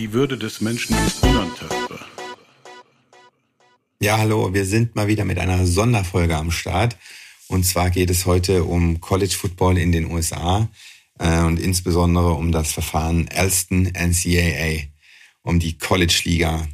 Die Würde des Menschen ist unantastbar. Ja, hallo, wir sind mal wieder mit einer Sonderfolge am Start. Und zwar geht es heute um College Football in den USA äh, und insbesondere um das Verfahren Alston NCAA, um die College Liga.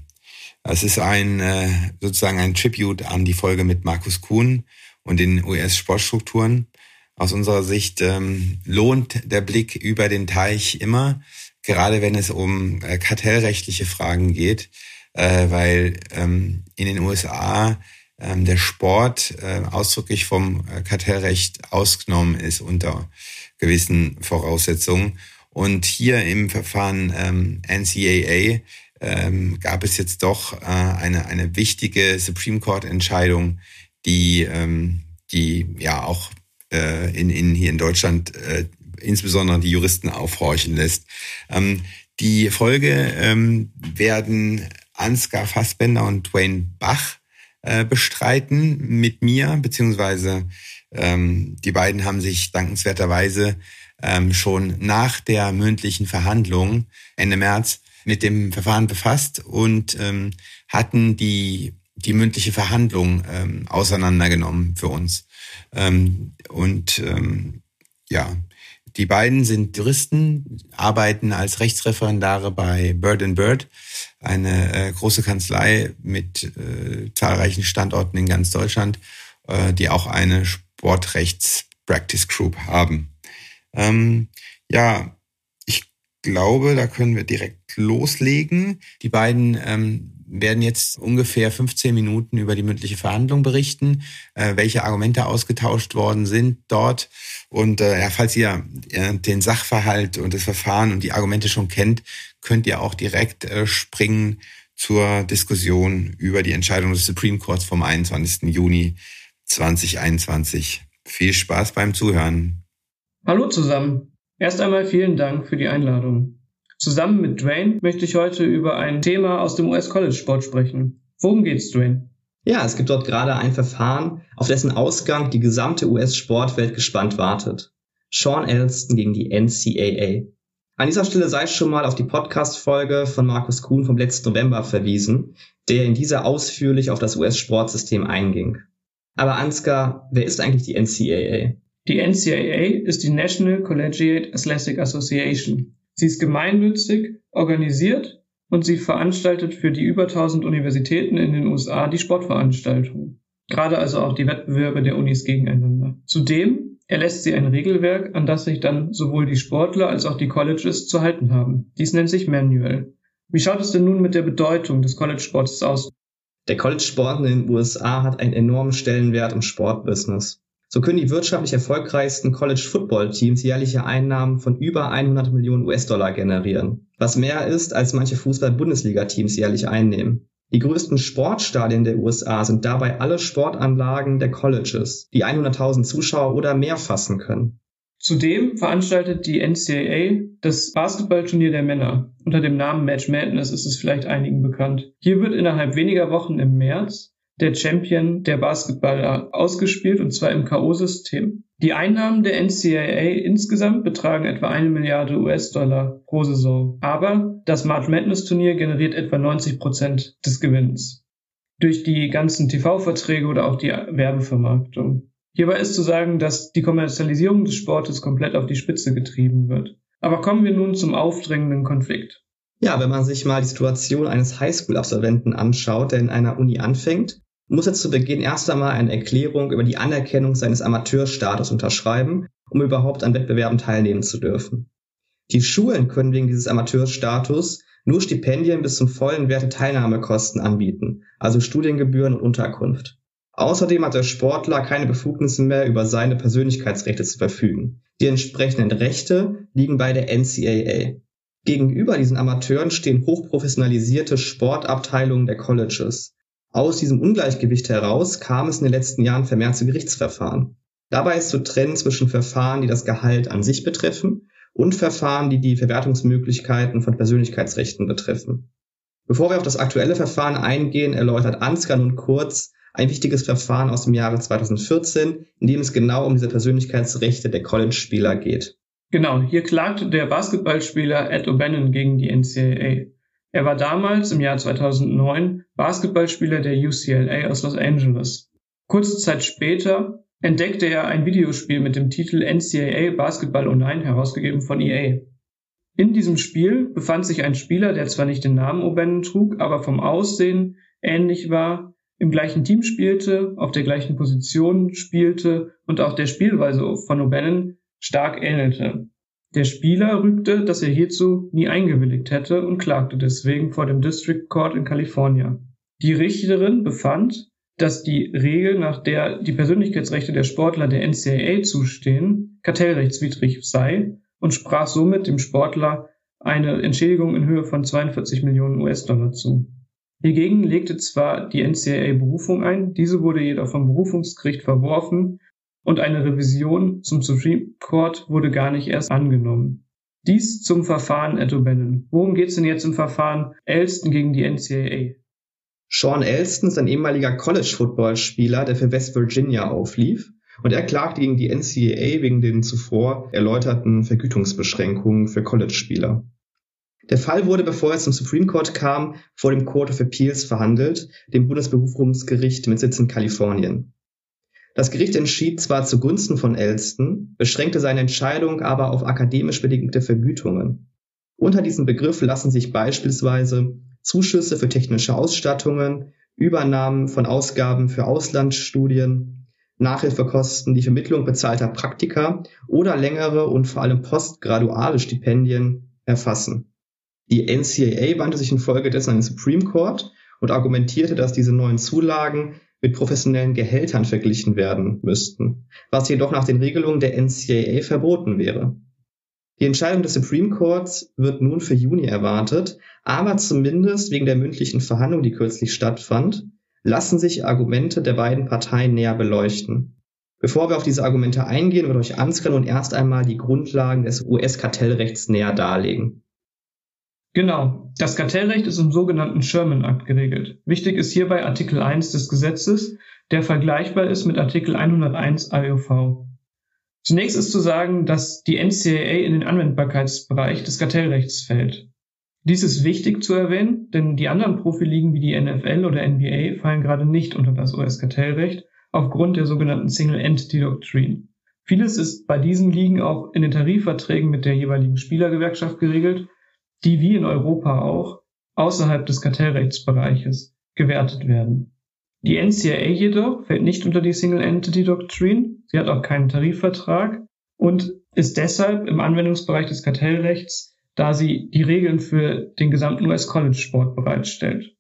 Es ist ein äh, sozusagen ein Tribute an die Folge mit Markus Kuhn und den US-Sportstrukturen. Aus unserer Sicht ähm, lohnt der Blick über den Teich immer, gerade wenn es um äh, kartellrechtliche Fragen geht, äh, weil ähm, in den USA ähm, der Sport äh, ausdrücklich vom äh, Kartellrecht ausgenommen ist unter gewissen Voraussetzungen. Und hier im Verfahren ähm, NCAA ähm, gab es jetzt doch äh, eine, eine wichtige Supreme Court-Entscheidung, die, ähm, die ja auch äh, in, in, hier in Deutschland äh, insbesondere die Juristen aufhorchen lässt. Ähm, die Folge ähm, werden Ansgar Fassbender und Dwayne Bach äh, bestreiten mit mir, beziehungsweise ähm, die beiden haben sich dankenswerterweise ähm, schon nach der mündlichen Verhandlung Ende März mit dem Verfahren befasst und ähm, hatten die, die mündliche Verhandlung ähm, auseinandergenommen für uns. Ähm, und ähm, ja, die beiden sind Juristen, arbeiten als Rechtsreferendare bei Bird Bird, eine äh, große Kanzlei mit äh, zahlreichen Standorten in ganz Deutschland, äh, die auch eine Sportrechts-Practice Group haben. Ähm, ja, ich glaube, da können wir direkt loslegen. Die beiden ähm, werden jetzt ungefähr 15 Minuten über die mündliche Verhandlung berichten, äh, welche Argumente ausgetauscht worden sind dort. Und äh, ja, falls ihr äh, den Sachverhalt und das Verfahren und die Argumente schon kennt, könnt ihr auch direkt äh, springen zur Diskussion über die Entscheidung des Supreme Courts vom 21. Juni 2021. Viel Spaß beim Zuhören. Hallo zusammen. Erst einmal vielen Dank für die Einladung. Zusammen mit Dwayne möchte ich heute über ein Thema aus dem US-College-Sport sprechen. Worum geht's, Dwayne? Ja, es gibt dort gerade ein Verfahren, auf dessen Ausgang die gesamte US-Sportwelt gespannt wartet. Sean Elston gegen die NCAA. An dieser Stelle sei schon mal auf die Podcast-Folge von Markus Kuhn vom letzten November verwiesen, der in dieser ausführlich auf das US-Sportsystem einging. Aber Ansgar, wer ist eigentlich die NCAA? Die NCAA ist die National Collegiate Athletic Association. Sie ist gemeinnützig, organisiert und sie veranstaltet für die über 1000 Universitäten in den USA die Sportveranstaltungen. Gerade also auch die Wettbewerbe der Unis gegeneinander. Zudem erlässt sie ein Regelwerk, an das sich dann sowohl die Sportler als auch die Colleges zu halten haben. Dies nennt sich Manual. Wie schaut es denn nun mit der Bedeutung des College-Sports aus? Der College-Sport in den USA hat einen enormen Stellenwert im Sportbusiness. So können die wirtschaftlich erfolgreichsten College-Football-Teams jährliche Einnahmen von über 100 Millionen US-Dollar generieren, was mehr ist, als manche Fußball-Bundesliga-Teams jährlich einnehmen. Die größten Sportstadien der USA sind dabei alle Sportanlagen der Colleges, die 100.000 Zuschauer oder mehr fassen können. Zudem veranstaltet die NCAA das Basketballturnier der Männer. Unter dem Namen Match Madness ist es vielleicht einigen bekannt. Hier wird innerhalb weniger Wochen im März der Champion der Basketballer ausgespielt, und zwar im K.O.-System. Die Einnahmen der NCAA insgesamt betragen etwa eine Milliarde US-Dollar pro Saison. Aber das March Madness Turnier generiert etwa 90 Prozent des Gewinns. Durch die ganzen TV-Verträge oder auch die Werbevermarktung. Hierbei ist zu sagen, dass die Kommerzialisierung des Sportes komplett auf die Spitze getrieben wird. Aber kommen wir nun zum aufdrängenden Konflikt. Ja, wenn man sich mal die Situation eines Highschool-Absolventen anschaut, der in einer Uni anfängt muss er zu Beginn erst einmal eine Erklärung über die Anerkennung seines Amateurstatus unterschreiben, um überhaupt an Wettbewerben teilnehmen zu dürfen. Die Schulen können wegen dieses Amateurstatus nur Stipendien bis zum vollen Wert der Teilnahmekosten anbieten, also Studiengebühren und Unterkunft. Außerdem hat der Sportler keine Befugnisse mehr über seine Persönlichkeitsrechte zu verfügen. Die entsprechenden Rechte liegen bei der NCAA. Gegenüber diesen Amateuren stehen hochprofessionalisierte Sportabteilungen der Colleges. Aus diesem Ungleichgewicht heraus kam es in den letzten Jahren vermehrt zu Gerichtsverfahren. Dabei ist zu trennen zwischen Verfahren, die das Gehalt an sich betreffen und Verfahren, die die Verwertungsmöglichkeiten von Persönlichkeitsrechten betreffen. Bevor wir auf das aktuelle Verfahren eingehen, erläutert Ansgar nun kurz ein wichtiges Verfahren aus dem Jahre 2014, in dem es genau um diese Persönlichkeitsrechte der College-Spieler geht. Genau, hier klagte der Basketballspieler Ed O'Bannon gegen die NCAA. Er war damals im Jahr 2009 Basketballspieler der UCLA aus Los Angeles. Kurze Zeit später entdeckte er ein Videospiel mit dem Titel NCAA Basketball Online herausgegeben von EA. In diesem Spiel befand sich ein Spieler, der zwar nicht den Namen O'Bannon trug, aber vom Aussehen ähnlich war, im gleichen Team spielte, auf der gleichen Position spielte und auch der Spielweise von O'Bannon stark ähnelte. Der Spieler rügte, dass er hierzu nie eingewilligt hätte und klagte deswegen vor dem District Court in Kalifornien. Die Richterin befand, dass die Regel, nach der die Persönlichkeitsrechte der Sportler der NCAA zustehen, kartellrechtswidrig sei und sprach somit dem Sportler eine Entschädigung in Höhe von 42 Millionen US-Dollar zu. Hiergegen legte zwar die NCAA Berufung ein, diese wurde jedoch vom Berufungsgericht verworfen und eine Revision zum Supreme Court wurde gar nicht erst angenommen. Dies zum Verfahren Ed O'Bannon. Worum geht es denn jetzt im Verfahren Elston gegen die NCAA? Sean Elston ist ein ehemaliger College-Football-Spieler, der für West Virginia auflief. Und er klagt gegen die NCAA wegen den zuvor erläuterten Vergütungsbeschränkungen für College-Spieler. Der Fall wurde, bevor es zum Supreme Court kam, vor dem Court of Appeals verhandelt, dem Bundesberufungsgericht mit Sitz in Kalifornien. Das Gericht entschied zwar zugunsten von Elston, beschränkte seine Entscheidung aber auf akademisch bedingte Vergütungen. Unter diesem Begriff lassen sich beispielsweise Zuschüsse für technische Ausstattungen, Übernahmen von Ausgaben für Auslandsstudien, Nachhilfekosten, die Vermittlung bezahlter Praktika oder längere und vor allem postgraduale Stipendien erfassen. Die NCAA wandte sich infolgedessen an den Supreme Court und argumentierte, dass diese neuen Zulagen mit professionellen Gehältern verglichen werden müssten, was jedoch nach den Regelungen der NCAA verboten wäre. Die Entscheidung des Supreme Courts wird nun für Juni erwartet, aber zumindest wegen der mündlichen Verhandlung, die kürzlich stattfand, lassen sich Argumente der beiden Parteien näher beleuchten. Bevor wir auf diese Argumente eingehen, wird euch Ansgar nun erst einmal die Grundlagen des US-Kartellrechts näher darlegen. Genau. Das Kartellrecht ist im sogenannten Sherman Act geregelt. Wichtig ist hierbei Artikel 1 des Gesetzes, der vergleichbar ist mit Artikel 101 AOV. Zunächst ist zu sagen, dass die NCAA in den Anwendbarkeitsbereich des Kartellrechts fällt. Dies ist wichtig zu erwähnen, denn die anderen Profiligen wie die NFL oder NBA fallen gerade nicht unter das US-Kartellrecht aufgrund der sogenannten Single Entity Doctrine. Vieles ist bei diesen Ligen auch in den Tarifverträgen mit der jeweiligen Spielergewerkschaft geregelt die wie in Europa auch außerhalb des Kartellrechtsbereiches gewertet werden. Die NCAA jedoch fällt nicht unter die Single Entity Doctrine, sie hat auch keinen Tarifvertrag und ist deshalb im Anwendungsbereich des Kartellrechts, da sie die Regeln für den gesamten US-College-Sport bereitstellt.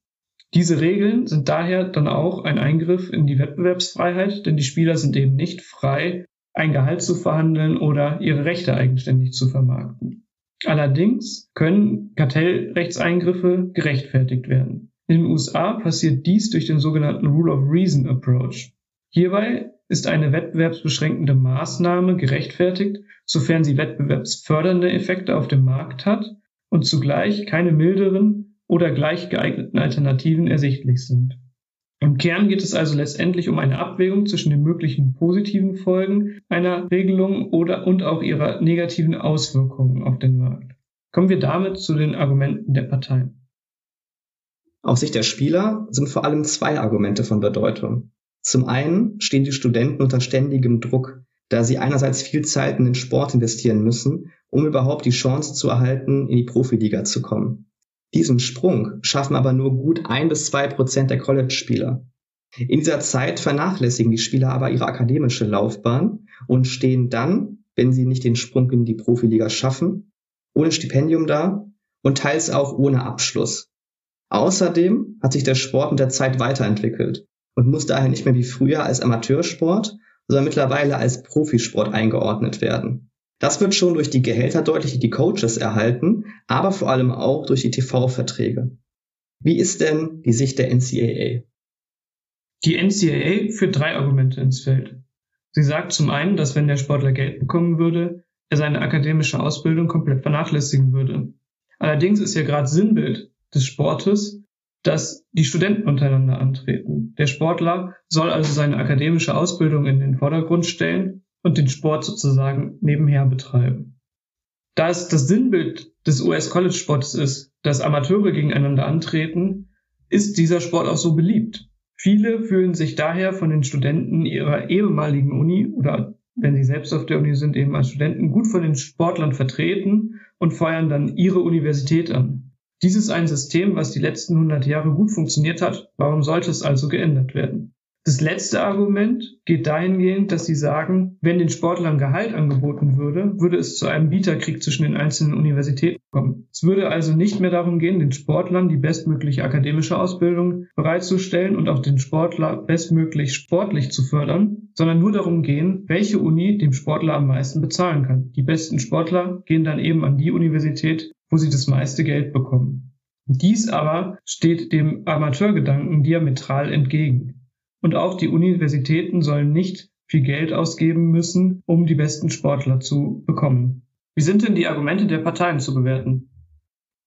Diese Regeln sind daher dann auch ein Eingriff in die Wettbewerbsfreiheit, denn die Spieler sind eben nicht frei, ein Gehalt zu verhandeln oder ihre Rechte eigenständig zu vermarkten. Allerdings können Kartellrechtseingriffe gerechtfertigt werden. In den USA passiert dies durch den sogenannten Rule of Reason Approach. Hierbei ist eine wettbewerbsbeschränkende Maßnahme gerechtfertigt, sofern sie wettbewerbsfördernde Effekte auf dem Markt hat und zugleich keine milderen oder gleich geeigneten Alternativen ersichtlich sind. Im Kern geht es also letztendlich um eine Abwägung zwischen den möglichen positiven Folgen einer Regelung oder und auch ihrer negativen Auswirkungen auf den Markt. Kommen wir damit zu den Argumenten der Parteien. Aus Sicht der Spieler sind vor allem zwei Argumente von Bedeutung. Zum einen stehen die Studenten unter ständigem Druck, da sie einerseits viel Zeit in den Sport investieren müssen, um überhaupt die Chance zu erhalten, in die Profiliga zu kommen. Diesen Sprung schaffen aber nur gut ein bis zwei Prozent der College-Spieler. In dieser Zeit vernachlässigen die Spieler aber ihre akademische Laufbahn und stehen dann, wenn sie nicht den Sprung in die Profiliga schaffen, ohne Stipendium da und teils auch ohne Abschluss. Außerdem hat sich der Sport mit der Zeit weiterentwickelt und muss daher nicht mehr wie früher als Amateursport, sondern mittlerweile als Profisport eingeordnet werden. Das wird schon durch die Gehälter deutlich, die die Coaches erhalten, aber vor allem auch durch die TV-Verträge. Wie ist denn die Sicht der NCAA? Die NCAA führt drei Argumente ins Feld. Sie sagt zum einen, dass wenn der Sportler Geld bekommen würde, er seine akademische Ausbildung komplett vernachlässigen würde. Allerdings ist ja gerade Sinnbild des Sportes, dass die Studenten untereinander antreten. Der Sportler soll also seine akademische Ausbildung in den Vordergrund stellen und den Sport sozusagen nebenher betreiben. Da es das Sinnbild des US-College-Sports ist, dass Amateure gegeneinander antreten, ist dieser Sport auch so beliebt. Viele fühlen sich daher von den Studenten ihrer ehemaligen Uni oder wenn sie selbst auf der Uni sind, eben als Studenten gut von den Sportlern vertreten und feuern dann ihre Universität an. Dies ist ein System, was die letzten 100 Jahre gut funktioniert hat. Warum sollte es also geändert werden? Das letzte Argument geht dahingehend, dass sie sagen, wenn den Sportlern Gehalt angeboten würde, würde es zu einem Bieterkrieg zwischen den einzelnen Universitäten kommen. Es würde also nicht mehr darum gehen, den Sportlern die bestmögliche akademische Ausbildung bereitzustellen und auch den Sportler bestmöglich sportlich zu fördern, sondern nur darum gehen, welche Uni dem Sportler am meisten bezahlen kann. Die besten Sportler gehen dann eben an die Universität, wo sie das meiste Geld bekommen. Dies aber steht dem Amateurgedanken diametral entgegen. Und auch die Universitäten sollen nicht viel Geld ausgeben müssen, um die besten Sportler zu bekommen. Wie sind denn die Argumente der Parteien zu bewerten?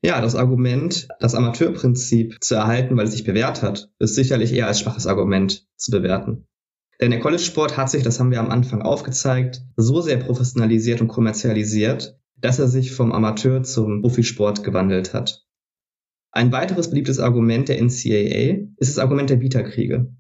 Ja, das Argument, das Amateurprinzip zu erhalten, weil es sich bewährt hat, ist sicherlich eher als schwaches Argument zu bewerten. Denn der College-Sport hat sich, das haben wir am Anfang aufgezeigt, so sehr professionalisiert und kommerzialisiert, dass er sich vom Amateur zum Profisport gewandelt hat. Ein weiteres beliebtes Argument der NCAA ist das Argument der Bieterkriege.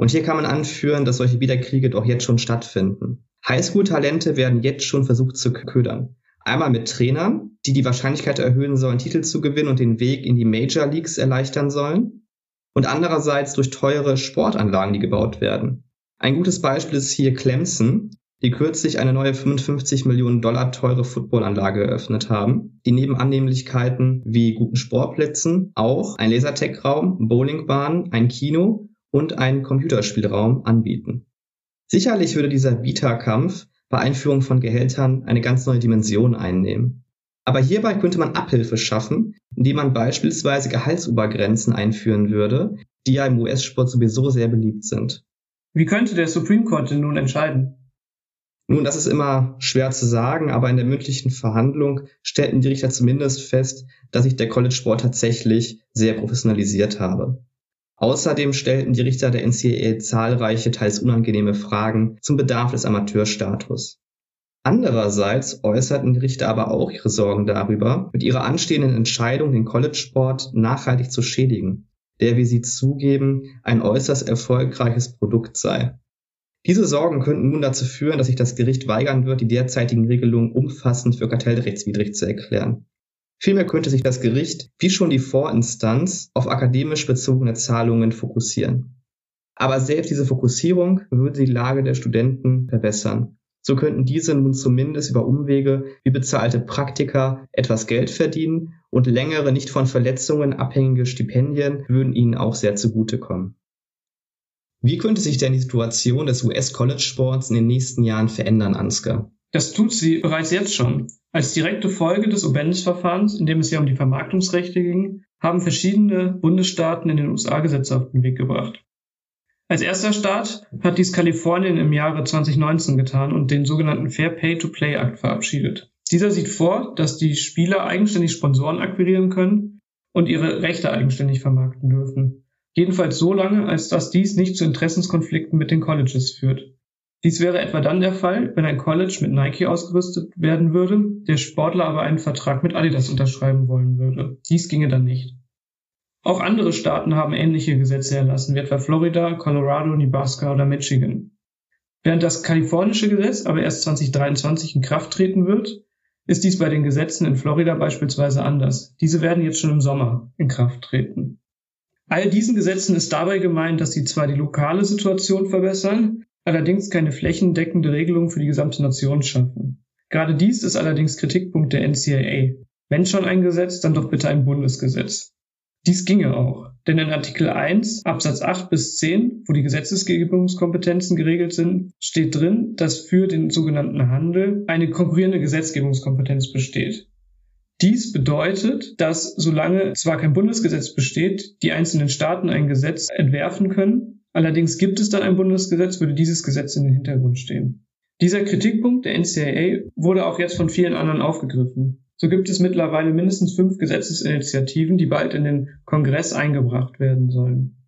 Und hier kann man anführen, dass solche Wiederkriege doch jetzt schon stattfinden. Highschool-Talente werden jetzt schon versucht zu ködern. Einmal mit Trainern, die die Wahrscheinlichkeit erhöhen sollen, Titel zu gewinnen und den Weg in die Major Leagues erleichtern sollen. Und andererseits durch teure Sportanlagen, die gebaut werden. Ein gutes Beispiel ist hier Clemson, die kürzlich eine neue 55 Millionen Dollar teure Footballanlage eröffnet haben, die neben Annehmlichkeiten wie guten Sportplätzen auch ein Lasertech-Raum, Bowlingbahn, ein Kino und einen Computerspielraum anbieten. Sicherlich würde dieser Bieterkampf bei Einführung von Gehältern eine ganz neue Dimension einnehmen. Aber hierbei könnte man Abhilfe schaffen, indem man beispielsweise Gehaltsobergrenzen einführen würde, die ja im US-Sport sowieso sehr beliebt sind. Wie könnte der Supreme Court denn nun entscheiden? Nun, das ist immer schwer zu sagen, aber in der mündlichen Verhandlung stellten die Richter zumindest fest, dass sich der College-Sport tatsächlich sehr professionalisiert habe. Außerdem stellten die Richter der NCAA zahlreiche, teils unangenehme Fragen zum Bedarf des Amateurstatus. Andererseits äußerten die Richter aber auch ihre Sorgen darüber, mit ihrer anstehenden Entscheidung den College-Sport nachhaltig zu schädigen, der, wie sie zugeben, ein äußerst erfolgreiches Produkt sei. Diese Sorgen könnten nun dazu führen, dass sich das Gericht weigern wird, die derzeitigen Regelungen umfassend für kartellrechtswidrig zu erklären. Vielmehr könnte sich das Gericht, wie schon die Vorinstanz, auf akademisch bezogene Zahlungen fokussieren. Aber selbst diese Fokussierung würde die Lage der Studenten verbessern. So könnten diese nun zumindest über Umwege wie bezahlte Praktika etwas Geld verdienen und längere, nicht von Verletzungen abhängige Stipendien würden ihnen auch sehr zugutekommen. Wie könnte sich denn die Situation des US-College-Sports in den nächsten Jahren verändern, Ansgar? Das tut sie bereits jetzt schon. Als direkte Folge des Obennis-Verfahrens, in dem es ja um die Vermarktungsrechte ging, haben verschiedene Bundesstaaten in den USA Gesetze auf den Weg gebracht. Als erster Staat hat dies Kalifornien im Jahre 2019 getan und den sogenannten Fair Pay to Play Act verabschiedet. Dieser sieht vor, dass die Spieler eigenständig Sponsoren akquirieren können und ihre Rechte eigenständig vermarkten dürfen. Jedenfalls so lange, als dass dies nicht zu Interessenskonflikten mit den Colleges führt. Dies wäre etwa dann der Fall, wenn ein College mit Nike ausgerüstet werden würde, der Sportler aber einen Vertrag mit Adidas unterschreiben wollen würde. Dies ginge dann nicht. Auch andere Staaten haben ähnliche Gesetze erlassen, wie etwa Florida, Colorado, Nebraska oder Michigan. Während das kalifornische Gesetz aber erst 2023 in Kraft treten wird, ist dies bei den Gesetzen in Florida beispielsweise anders. Diese werden jetzt schon im Sommer in Kraft treten. All diesen Gesetzen ist dabei gemeint, dass sie zwar die lokale Situation verbessern, allerdings keine flächendeckende Regelung für die gesamte Nation schaffen. Gerade dies ist allerdings Kritikpunkt der NCAA. Wenn schon ein Gesetz, dann doch bitte ein Bundesgesetz. Dies ginge auch, denn in Artikel 1 Absatz 8 bis 10, wo die Gesetzgebungskompetenzen geregelt sind, steht drin, dass für den sogenannten Handel eine konkurrierende Gesetzgebungskompetenz besteht. Dies bedeutet, dass solange zwar kein Bundesgesetz besteht, die einzelnen Staaten ein Gesetz entwerfen können, allerdings gibt es dann ein Bundesgesetz, würde dieses Gesetz in den Hintergrund stehen. Dieser Kritikpunkt der NCAA wurde auch jetzt von vielen anderen aufgegriffen. So gibt es mittlerweile mindestens fünf Gesetzesinitiativen, die bald in den Kongress eingebracht werden sollen.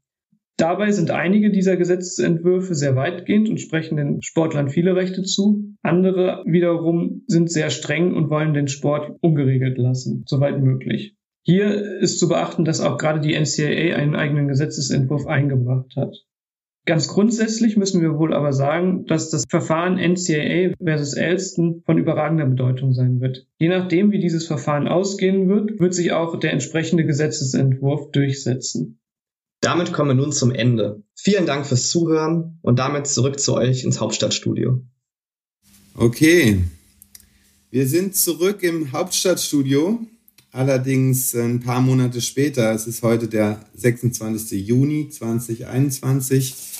Dabei sind einige dieser Gesetzentwürfe sehr weitgehend und sprechen den Sportlern viele Rechte zu. Andere wiederum sind sehr streng und wollen den Sport ungeregelt lassen, soweit möglich. Hier ist zu beachten, dass auch gerade die NCAA einen eigenen Gesetzesentwurf eingebracht hat. Ganz grundsätzlich müssen wir wohl aber sagen, dass das Verfahren NCAA versus Elston von überragender Bedeutung sein wird. Je nachdem, wie dieses Verfahren ausgehen wird, wird sich auch der entsprechende Gesetzesentwurf durchsetzen. Damit kommen wir nun zum Ende. Vielen Dank fürs Zuhören und damit zurück zu euch ins Hauptstadtstudio. Okay, wir sind zurück im Hauptstadtstudio, allerdings ein paar Monate später. Es ist heute der 26. Juni 2021.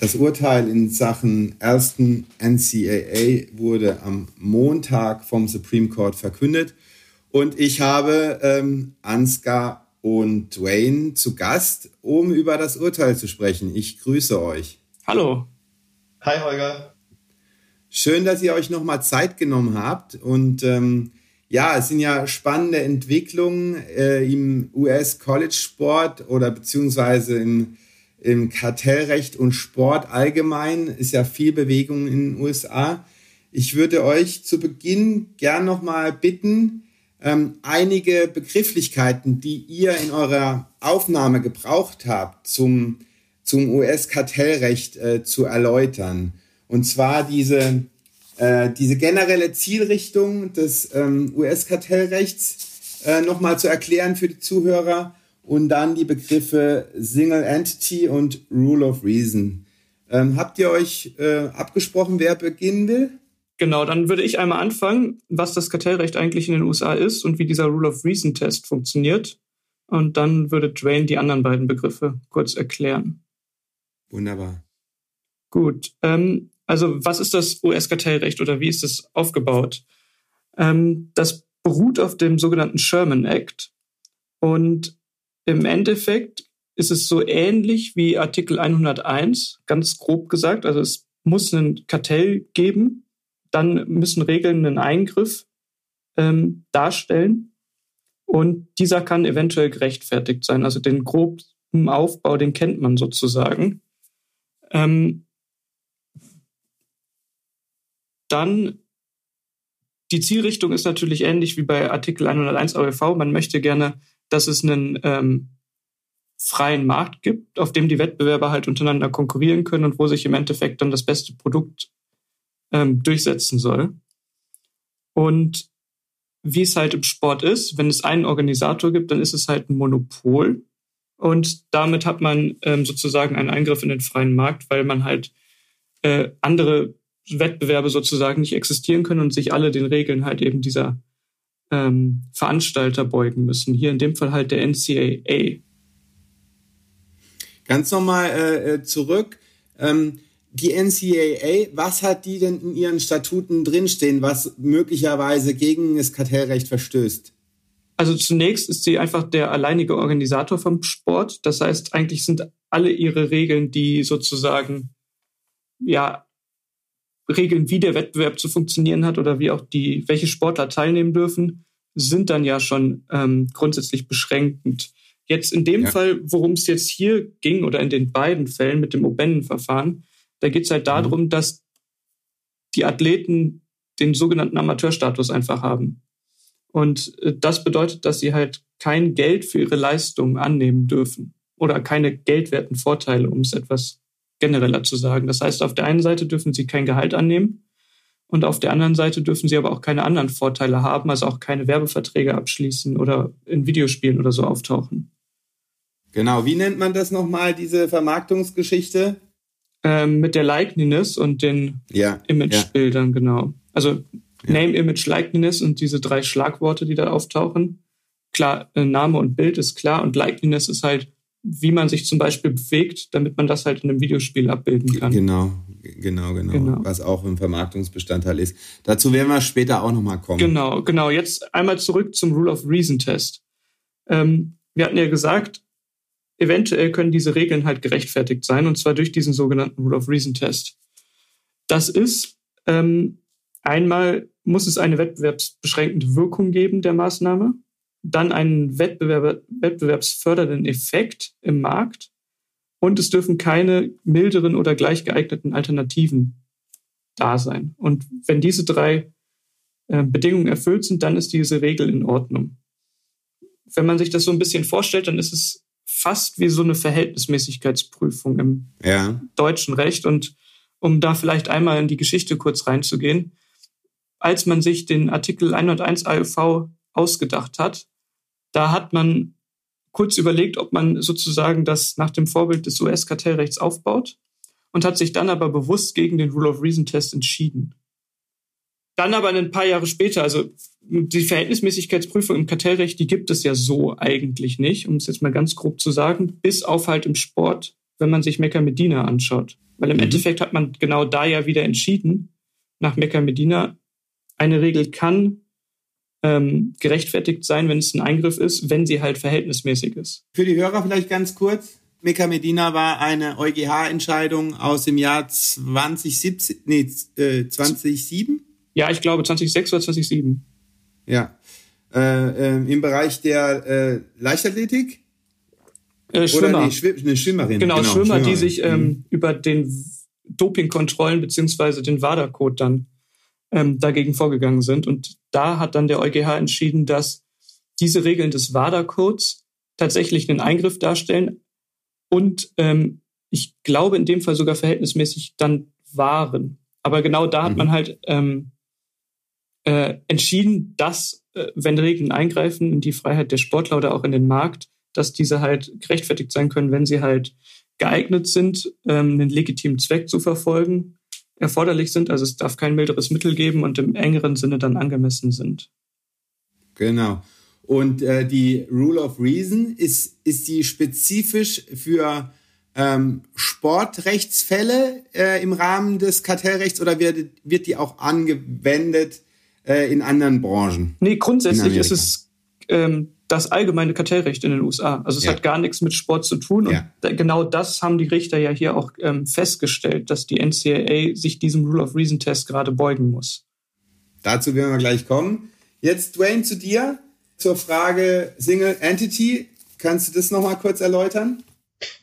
Das Urteil in Sachen ersten NCAA wurde am Montag vom Supreme Court verkündet und ich habe ähm, Ansgar und Dwayne zu Gast, um über das Urteil zu sprechen. Ich grüße euch. Hallo. Hi Holger. Schön, dass ihr euch nochmal Zeit genommen habt. Und ähm, ja, es sind ja spannende Entwicklungen äh, im US-College-Sport oder beziehungsweise im, im Kartellrecht und Sport allgemein. Ist ja viel Bewegung in den USA. Ich würde euch zu Beginn gern nochmal bitten, ähm, einige Begrifflichkeiten, die ihr in eurer Aufnahme gebraucht habt, zum, zum US-Kartellrecht äh, zu erläutern. Und zwar diese, äh, diese generelle Zielrichtung des ähm, US-Kartellrechts äh, nochmal zu erklären für die Zuhörer und dann die Begriffe Single Entity und Rule of Reason. Ähm, habt ihr euch äh, abgesprochen, wer beginnen will? Genau, dann würde ich einmal anfangen, was das Kartellrecht eigentlich in den USA ist und wie dieser Rule of Reason Test funktioniert. Und dann würde Dwayne die anderen beiden Begriffe kurz erklären. Wunderbar. Gut. Ähm, also was ist das US-Kartellrecht oder wie ist es aufgebaut? Ähm, das beruht auf dem sogenannten Sherman Act. Und im Endeffekt ist es so ähnlich wie Artikel 101, ganz grob gesagt. Also es muss ein Kartell geben, dann müssen Regeln einen Eingriff ähm, darstellen und dieser kann eventuell gerechtfertigt sein. Also den groben Aufbau, den kennt man sozusagen. Ähm, dann die Zielrichtung ist natürlich ähnlich wie bei Artikel 101 AWV. Man möchte gerne, dass es einen ähm, freien Markt gibt, auf dem die Wettbewerber halt untereinander konkurrieren können und wo sich im Endeffekt dann das beste Produkt ähm, durchsetzen soll. Und wie es halt im Sport ist, wenn es einen Organisator gibt, dann ist es halt ein Monopol. Und damit hat man ähm, sozusagen einen Eingriff in den freien Markt, weil man halt äh, andere Wettbewerbe sozusagen nicht existieren können und sich alle den Regeln halt eben dieser ähm, Veranstalter beugen müssen. Hier in dem Fall halt der NCAA. Ganz nochmal äh, äh, zurück. Ähm, die NCAA, was hat die denn in ihren Statuten drinstehen, was möglicherweise gegen das Kartellrecht verstößt? Also zunächst ist sie einfach der alleinige Organisator vom Sport. Das heißt, eigentlich sind alle ihre Regeln, die sozusagen, ja, Regeln, wie der Wettbewerb zu funktionieren hat oder wie auch die, welche Sportler teilnehmen dürfen, sind dann ja schon ähm, grundsätzlich beschränkend. Jetzt in dem ja. Fall, worum es jetzt hier ging oder in den beiden Fällen mit dem Obennen-Verfahren, da geht es halt darum, mhm. dass die Athleten den sogenannten Amateurstatus einfach haben. Und äh, das bedeutet, dass sie halt kein Geld für ihre Leistungen annehmen dürfen oder keine geldwerten Vorteile, um es etwas genereller zu sagen. Das heißt, auf der einen Seite dürfen sie kein Gehalt annehmen und auf der anderen Seite dürfen sie aber auch keine anderen Vorteile haben, also auch keine Werbeverträge abschließen oder in Videospielen oder so auftauchen. Genau, wie nennt man das nochmal, diese Vermarktungsgeschichte? ähm, mit der Likeliness und den ja, Imagebildern, ja. genau. Also ja. Name, Image, Likeliness und diese drei Schlagworte, die da auftauchen. klar, äh, Name und Bild ist klar und Likeliness ist halt, wie man sich zum Beispiel bewegt, damit man das halt in einem Videospiel abbilden kann. Genau, genau, genau, genau. Was auch ein Vermarktungsbestandteil ist. Dazu werden wir später auch nochmal kommen. Genau, genau. Jetzt einmal zurück zum Rule of Reason Test. Ähm, wir hatten ja gesagt, eventuell können diese Regeln halt gerechtfertigt sein, und zwar durch diesen sogenannten Rule of Reason Test. Das ist, ähm, einmal muss es eine wettbewerbsbeschränkende Wirkung geben der Maßnahme, dann einen Wettbewerb, wettbewerbsfördernden Effekt im Markt und es dürfen keine milderen oder gleich geeigneten Alternativen da sein. Und wenn diese drei äh, Bedingungen erfüllt sind, dann ist diese Regel in Ordnung. Wenn man sich das so ein bisschen vorstellt, dann ist es fast wie so eine Verhältnismäßigkeitsprüfung im ja. deutschen Recht. Und um da vielleicht einmal in die Geschichte kurz reinzugehen, als man sich den Artikel 101 AUV ausgedacht hat, da hat man kurz überlegt, ob man sozusagen das nach dem Vorbild des US-Kartellrechts aufbaut und hat sich dann aber bewusst gegen den Rule of Reason Test entschieden. Dann aber ein paar Jahre später, also die Verhältnismäßigkeitsprüfung im Kartellrecht, die gibt es ja so eigentlich nicht, um es jetzt mal ganz grob zu sagen, bis auf halt im Sport, wenn man sich Mecca Medina anschaut. Weil im mhm. Endeffekt hat man genau da ja wieder entschieden, nach Mecca Medina, eine Regel kann ähm, gerechtfertigt sein, wenn es ein Eingriff ist, wenn sie halt verhältnismäßig ist. Für die Hörer vielleicht ganz kurz. Mecca Medina war eine EuGH-Entscheidung aus dem Jahr 2017, nee, äh, 2007? Ja, ich glaube 2006 oder 2007. Ja. Äh, äh, Im Bereich der äh, Leichtathletik? Äh, Schwimmer. Oder nee, Schw eine Schwimmerin. Genau, genau Schwimmer, Schwimmer, die sich ähm, mhm. über den Dopingkontrollen beziehungsweise den WADA-Code dann ähm, dagegen vorgegangen sind. Und da hat dann der EuGH entschieden, dass diese Regeln des WADA-Codes tatsächlich einen Eingriff darstellen und ähm, ich glaube in dem Fall sogar verhältnismäßig dann waren. Aber genau da hat mhm. man halt ähm, äh, entschieden, dass, äh, wenn Regeln eingreifen in die Freiheit der Sportler oder auch in den Markt, dass diese halt gerechtfertigt sein können, wenn sie halt geeignet sind, ähm, einen legitimen Zweck zu verfolgen, erforderlich sind. Also es darf kein milderes Mittel geben und im engeren Sinne dann angemessen sind. Genau. Und äh, die Rule of Reason ist, ist die spezifisch für ähm, Sportrechtsfälle äh, im Rahmen des Kartellrechts oder wird, wird die auch angewendet äh, in anderen Branchen? Nee, grundsätzlich ist es ähm, das allgemeine Kartellrecht in den USA. Also es ja. hat gar nichts mit Sport zu tun. Und ja. genau das haben die Richter ja hier auch ähm, festgestellt, dass die NCAA sich diesem Rule of Reason Test gerade beugen muss. Dazu werden wir gleich kommen. Jetzt, Dwayne, zu dir zur Frage Single Entity. Kannst du das nochmal kurz erläutern?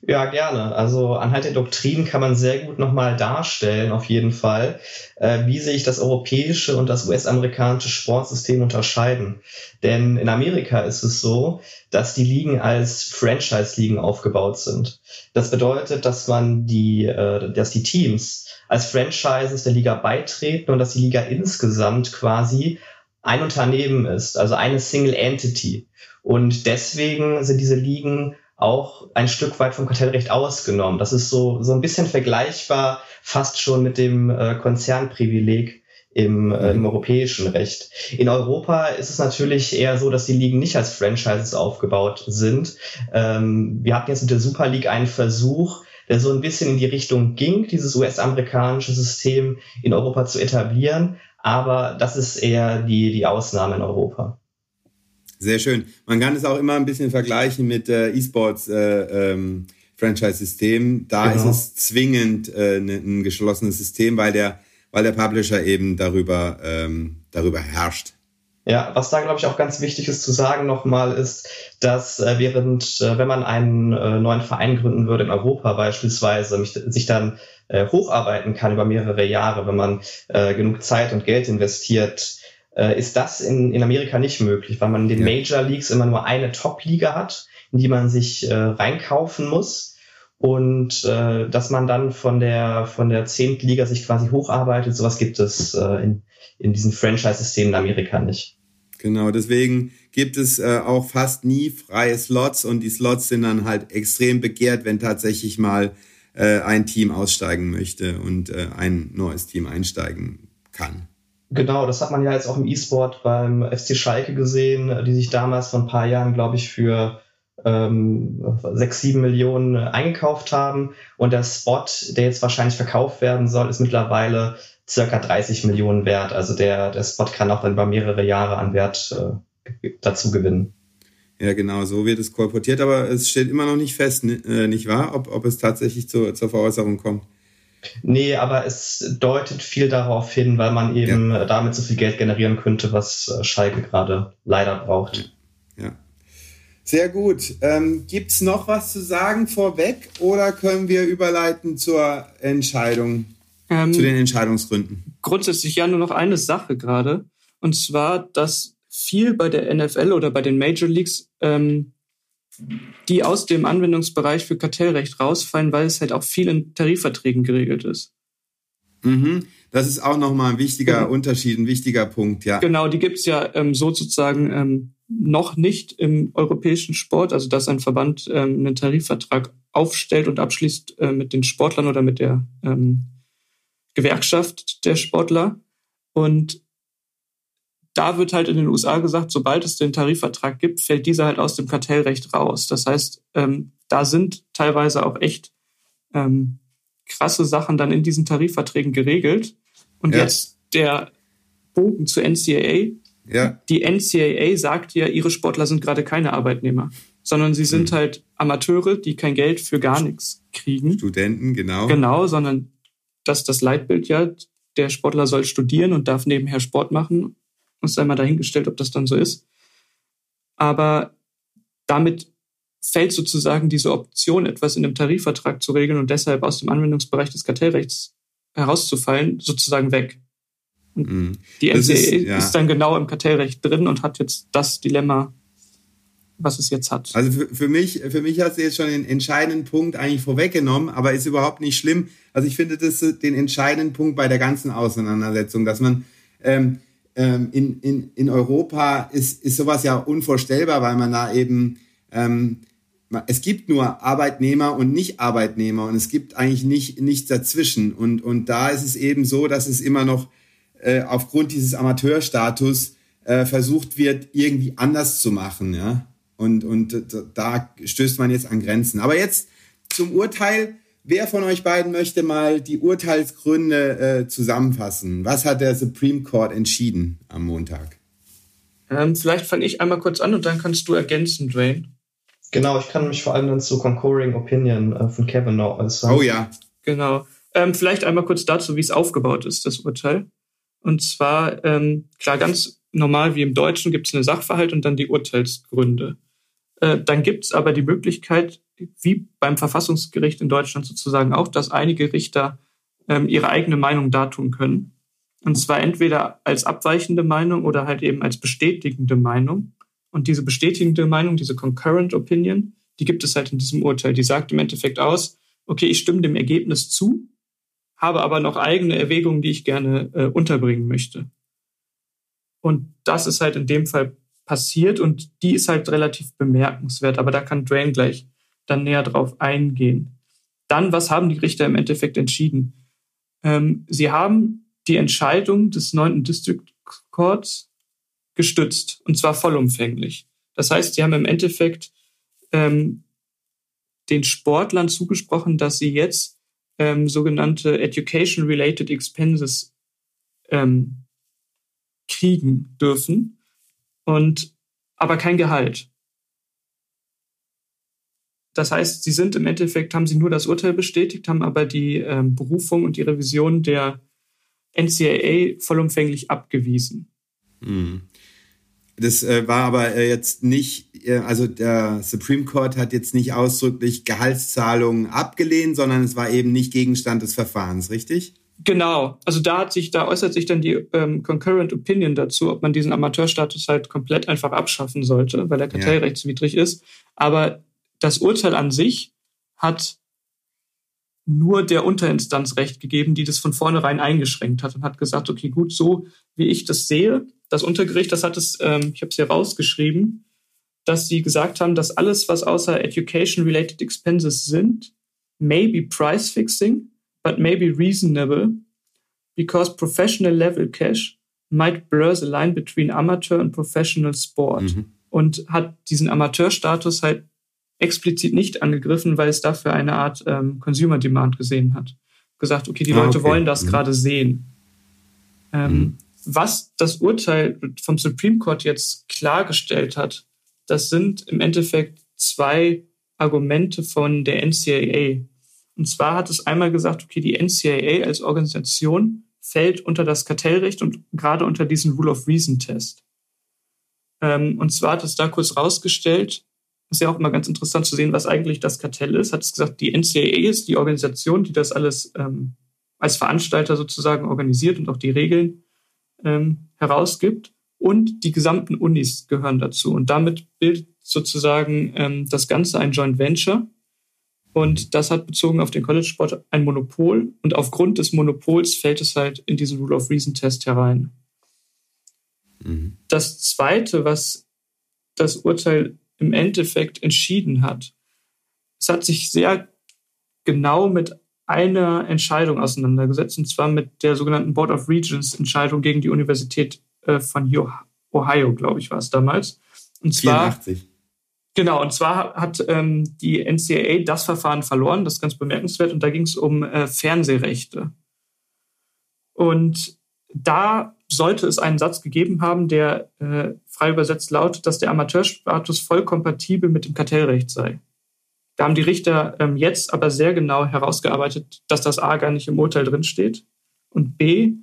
Ja, gerne. Also anhand der Doktrin kann man sehr gut nochmal darstellen, auf jeden Fall, äh, wie sich das europäische und das US-amerikanische Sportsystem unterscheiden. Denn in Amerika ist es so, dass die Ligen als Franchise-Ligen aufgebaut sind. Das bedeutet, dass man die, äh, dass die Teams als Franchises der Liga beitreten und dass die Liga insgesamt quasi ein Unternehmen ist, also eine Single Entity. Und deswegen sind diese Ligen auch ein Stück weit vom Kartellrecht ausgenommen. Das ist so, so ein bisschen vergleichbar fast schon mit dem äh, Konzernprivileg im, äh, im europäischen Recht. In Europa ist es natürlich eher so, dass die Ligen nicht als Franchises aufgebaut sind. Ähm, wir hatten jetzt mit der Super League einen Versuch, der so ein bisschen in die Richtung ging, dieses US-amerikanische System in Europa zu etablieren. Aber das ist eher die, die Ausnahme in Europa. Sehr schön. Man kann es auch immer ein bisschen vergleichen mit äh, E-Sports äh, ähm, Franchise-System. Da genau. ist es zwingend äh, ne, ein geschlossenes System, weil der, weil der Publisher eben darüber, ähm, darüber herrscht. Ja, was da glaube ich auch ganz wichtig ist zu sagen nochmal ist, dass äh, während, äh, wenn man einen äh, neuen Verein gründen würde in Europa beispielsweise, mich, sich dann äh, hocharbeiten kann über mehrere Jahre, wenn man äh, genug Zeit und Geld investiert, äh, ist das in, in Amerika nicht möglich, weil man in den. Major Leagues immer nur eine Top-Liga hat, in die man sich äh, reinkaufen muss und äh, dass man dann von der von der zehnten Liga sich quasi hocharbeitet, sowas gibt es äh, in, in diesen Franchise-Systemen in Amerika nicht. Genau, deswegen gibt es äh, auch fast nie freie Slots und die Slots sind dann halt extrem begehrt, wenn tatsächlich mal äh, ein Team aussteigen möchte und äh, ein neues Team einsteigen kann. Genau, das hat man ja jetzt auch im E-Sport beim FC Schalke gesehen, die sich damals vor ein paar Jahren, glaube ich, für ähm, 6, 7 Millionen eingekauft haben. Und der Spot, der jetzt wahrscheinlich verkauft werden soll, ist mittlerweile circa 30 Millionen wert. Also der, der Spot kann auch dann über mehrere Jahre an Wert äh, dazu gewinnen. Ja, genau, so wird es kolportiert, aber es steht immer noch nicht fest, äh, nicht wahr, ob, ob es tatsächlich zu, zur Veräußerung kommt. Nee, aber es deutet viel darauf hin, weil man eben ja. damit so viel Geld generieren könnte, was äh, Schalke gerade leider braucht. Ja. Sehr gut. Ähm, Gibt es noch was zu sagen vorweg oder können wir überleiten zur Entscheidung, ähm, zu den Entscheidungsgründen? Grundsätzlich ja nur noch eine Sache gerade. Und zwar, dass viel bei der NFL oder bei den Major Leagues ähm, die aus dem Anwendungsbereich für Kartellrecht rausfallen, weil es halt auch viel in Tarifverträgen geregelt ist. Mhm. Das ist auch nochmal ein wichtiger genau. Unterschied, ein wichtiger Punkt, ja. Genau, die gibt es ja ähm, sozusagen ähm, noch nicht im europäischen Sport, also dass ein Verband ähm, einen Tarifvertrag aufstellt und abschließt äh, mit den Sportlern oder mit der ähm, Gewerkschaft der Sportler. Und da wird halt in den USA gesagt, sobald es den Tarifvertrag gibt, fällt dieser halt aus dem Kartellrecht raus. Das heißt, ähm, da sind teilweise auch echt ähm, krasse Sachen dann in diesen Tarifverträgen geregelt. Und ja. jetzt der Bogen zur NCAA. Ja. Die NCAA sagt ja, ihre Sportler sind gerade keine Arbeitnehmer, sondern sie sind mhm. halt Amateure, die kein Geld für gar nichts kriegen. Studenten, genau. Genau, sondern das ist das Leitbild ja, der Sportler soll studieren und darf nebenher Sport machen und sei mal dahingestellt, ob das dann so ist. Aber damit fällt sozusagen diese Option, etwas in dem Tarifvertrag zu regeln und deshalb aus dem Anwendungsbereich des Kartellrechts herauszufallen, sozusagen weg. Mhm. Die NCAA ist, ja. ist, dann genau im Kartellrecht drin und hat jetzt das Dilemma, was es jetzt hat. Also für, für mich, für mich hast du jetzt schon den entscheidenden Punkt eigentlich vorweggenommen, aber ist überhaupt nicht schlimm. Also ich finde das den entscheidenden Punkt bei der ganzen Auseinandersetzung, dass man ähm, ähm, in, in, in Europa ist, ist sowas ja unvorstellbar, weil man da eben, ähm, es gibt nur Arbeitnehmer und Nicht-Arbeitnehmer und es gibt eigentlich nicht, nichts dazwischen. Und, und da ist es eben so, dass es immer noch äh, aufgrund dieses Amateurstatus äh, versucht wird, irgendwie anders zu machen. Ja? Und, und da stößt man jetzt an Grenzen. Aber jetzt zum Urteil. Wer von euch beiden möchte mal die Urteilsgründe äh, zusammenfassen? Was hat der Supreme Court entschieden am Montag? Ähm, vielleicht fange ich einmal kurz an und dann kannst du ergänzen, Dwayne. Genau, ich kann mich vor allem dann zur Concurring Opinion äh, von Kavanaugh äußern. Oh ja. Genau. Ähm, vielleicht einmal kurz dazu, wie es aufgebaut ist, das Urteil. Und zwar, ähm, klar, ganz normal wie im Deutschen gibt es eine Sachverhalt und dann die Urteilsgründe. Äh, dann gibt es aber die Möglichkeit, wie beim Verfassungsgericht in Deutschland sozusagen auch, dass einige Richter ähm, ihre eigene Meinung dartun können. Und zwar entweder als abweichende Meinung oder halt eben als bestätigende Meinung. Und diese bestätigende Meinung, diese Concurrent Opinion, die gibt es halt in diesem Urteil. Die sagt im Endeffekt aus, okay, ich stimme dem Ergebnis zu, habe aber noch eigene Erwägungen, die ich gerne äh, unterbringen möchte. Und das ist halt in dem Fall passiert und die ist halt relativ bemerkenswert. Aber da kann Dwayne gleich dann näher drauf eingehen. Dann, was haben die Richter im Endeffekt entschieden? Ähm, sie haben die Entscheidung des 9. District Courts gestützt, und zwar vollumfänglich. Das heißt, sie haben im Endeffekt ähm, den Sportlern zugesprochen, dass sie jetzt ähm, sogenannte Education-related Expenses ähm, kriegen dürfen und aber kein Gehalt. Das heißt, sie sind im Endeffekt, haben sie nur das Urteil bestätigt, haben aber die ähm, Berufung und die Revision der NCAA vollumfänglich abgewiesen. Hm. Das äh, war aber äh, jetzt nicht, äh, also der Supreme Court hat jetzt nicht ausdrücklich Gehaltszahlungen abgelehnt, sondern es war eben nicht Gegenstand des Verfahrens, richtig? Genau, also da hat sich, da äußert sich dann die ähm, Concurrent Opinion dazu, ob man diesen Amateurstatus halt komplett einfach abschaffen sollte, weil er kartellrechtswidrig ja. ist. Aber das Urteil an sich hat nur der Unterinstanz Recht gegeben, die das von vornherein eingeschränkt hat und hat gesagt, okay, gut, so wie ich das sehe, das Untergericht, das hat es, ähm, ich habe es hier rausgeschrieben, dass sie gesagt haben, dass alles, was außer Education-related Expenses sind, may be price fixing, but may be reasonable, because professional level cash might blur the line between amateur and professional sport Mhm. und hat diesen Amateurstatus halt explizit nicht angegriffen, weil es dafür eine Art ähm, Consumer Demand gesehen hat. Gesagt, okay, die Ah, Leute okay. wollen das Mhm. gerade sehen. Ähm, Mhm. Was das Urteil vom Supreme Court jetzt klargestellt hat, das sind im Endeffekt zwei Argumente von der NCAA. Und zwar hat es einmal gesagt, okay, die NCAA als Organisation fällt unter das Kartellrecht und gerade unter diesen Rule of Reason Test. Ähm, und zwar hat es da kurz rausgestellt, ist ja auch immer ganz interessant zu sehen, was eigentlich das Kartell ist. Hat es gesagt, die NCAA ist die Organisation, die das alles ähm, als Veranstalter sozusagen organisiert und auch die Regeln ähm, herausgibt. Und die gesamten Unis gehören dazu. Und damit bildet sozusagen ähm, das Ganze ein Joint Venture. Und das hat bezogen auf den College-Sport ein Monopol. Und aufgrund des Monopols fällt es halt in diesen Rule of Reason-Test herein. Mhm. Das Zweite, was das Urteil im Endeffekt entschieden hat, es hat sich sehr genau mit einer Entscheidung auseinandergesetzt, und zwar mit der sogenannten Board of Regents Entscheidung gegen die Universität äh, von Ohio, glaube ich, war es damals. Und zwar 84. Genau, und zwar hat ähm, die NCAA das Verfahren verloren, das ist ganz bemerkenswert, und da ging es um äh, Fernsehrechte. Und da sollte es einen Satz gegeben haben, der äh, frei übersetzt lautet, dass der Amateurstatus voll kompatibel mit dem Kartellrecht sei. Da haben die Richter ähm, jetzt aber sehr genau herausgearbeitet, dass das A gar nicht im Urteil drinsteht und B,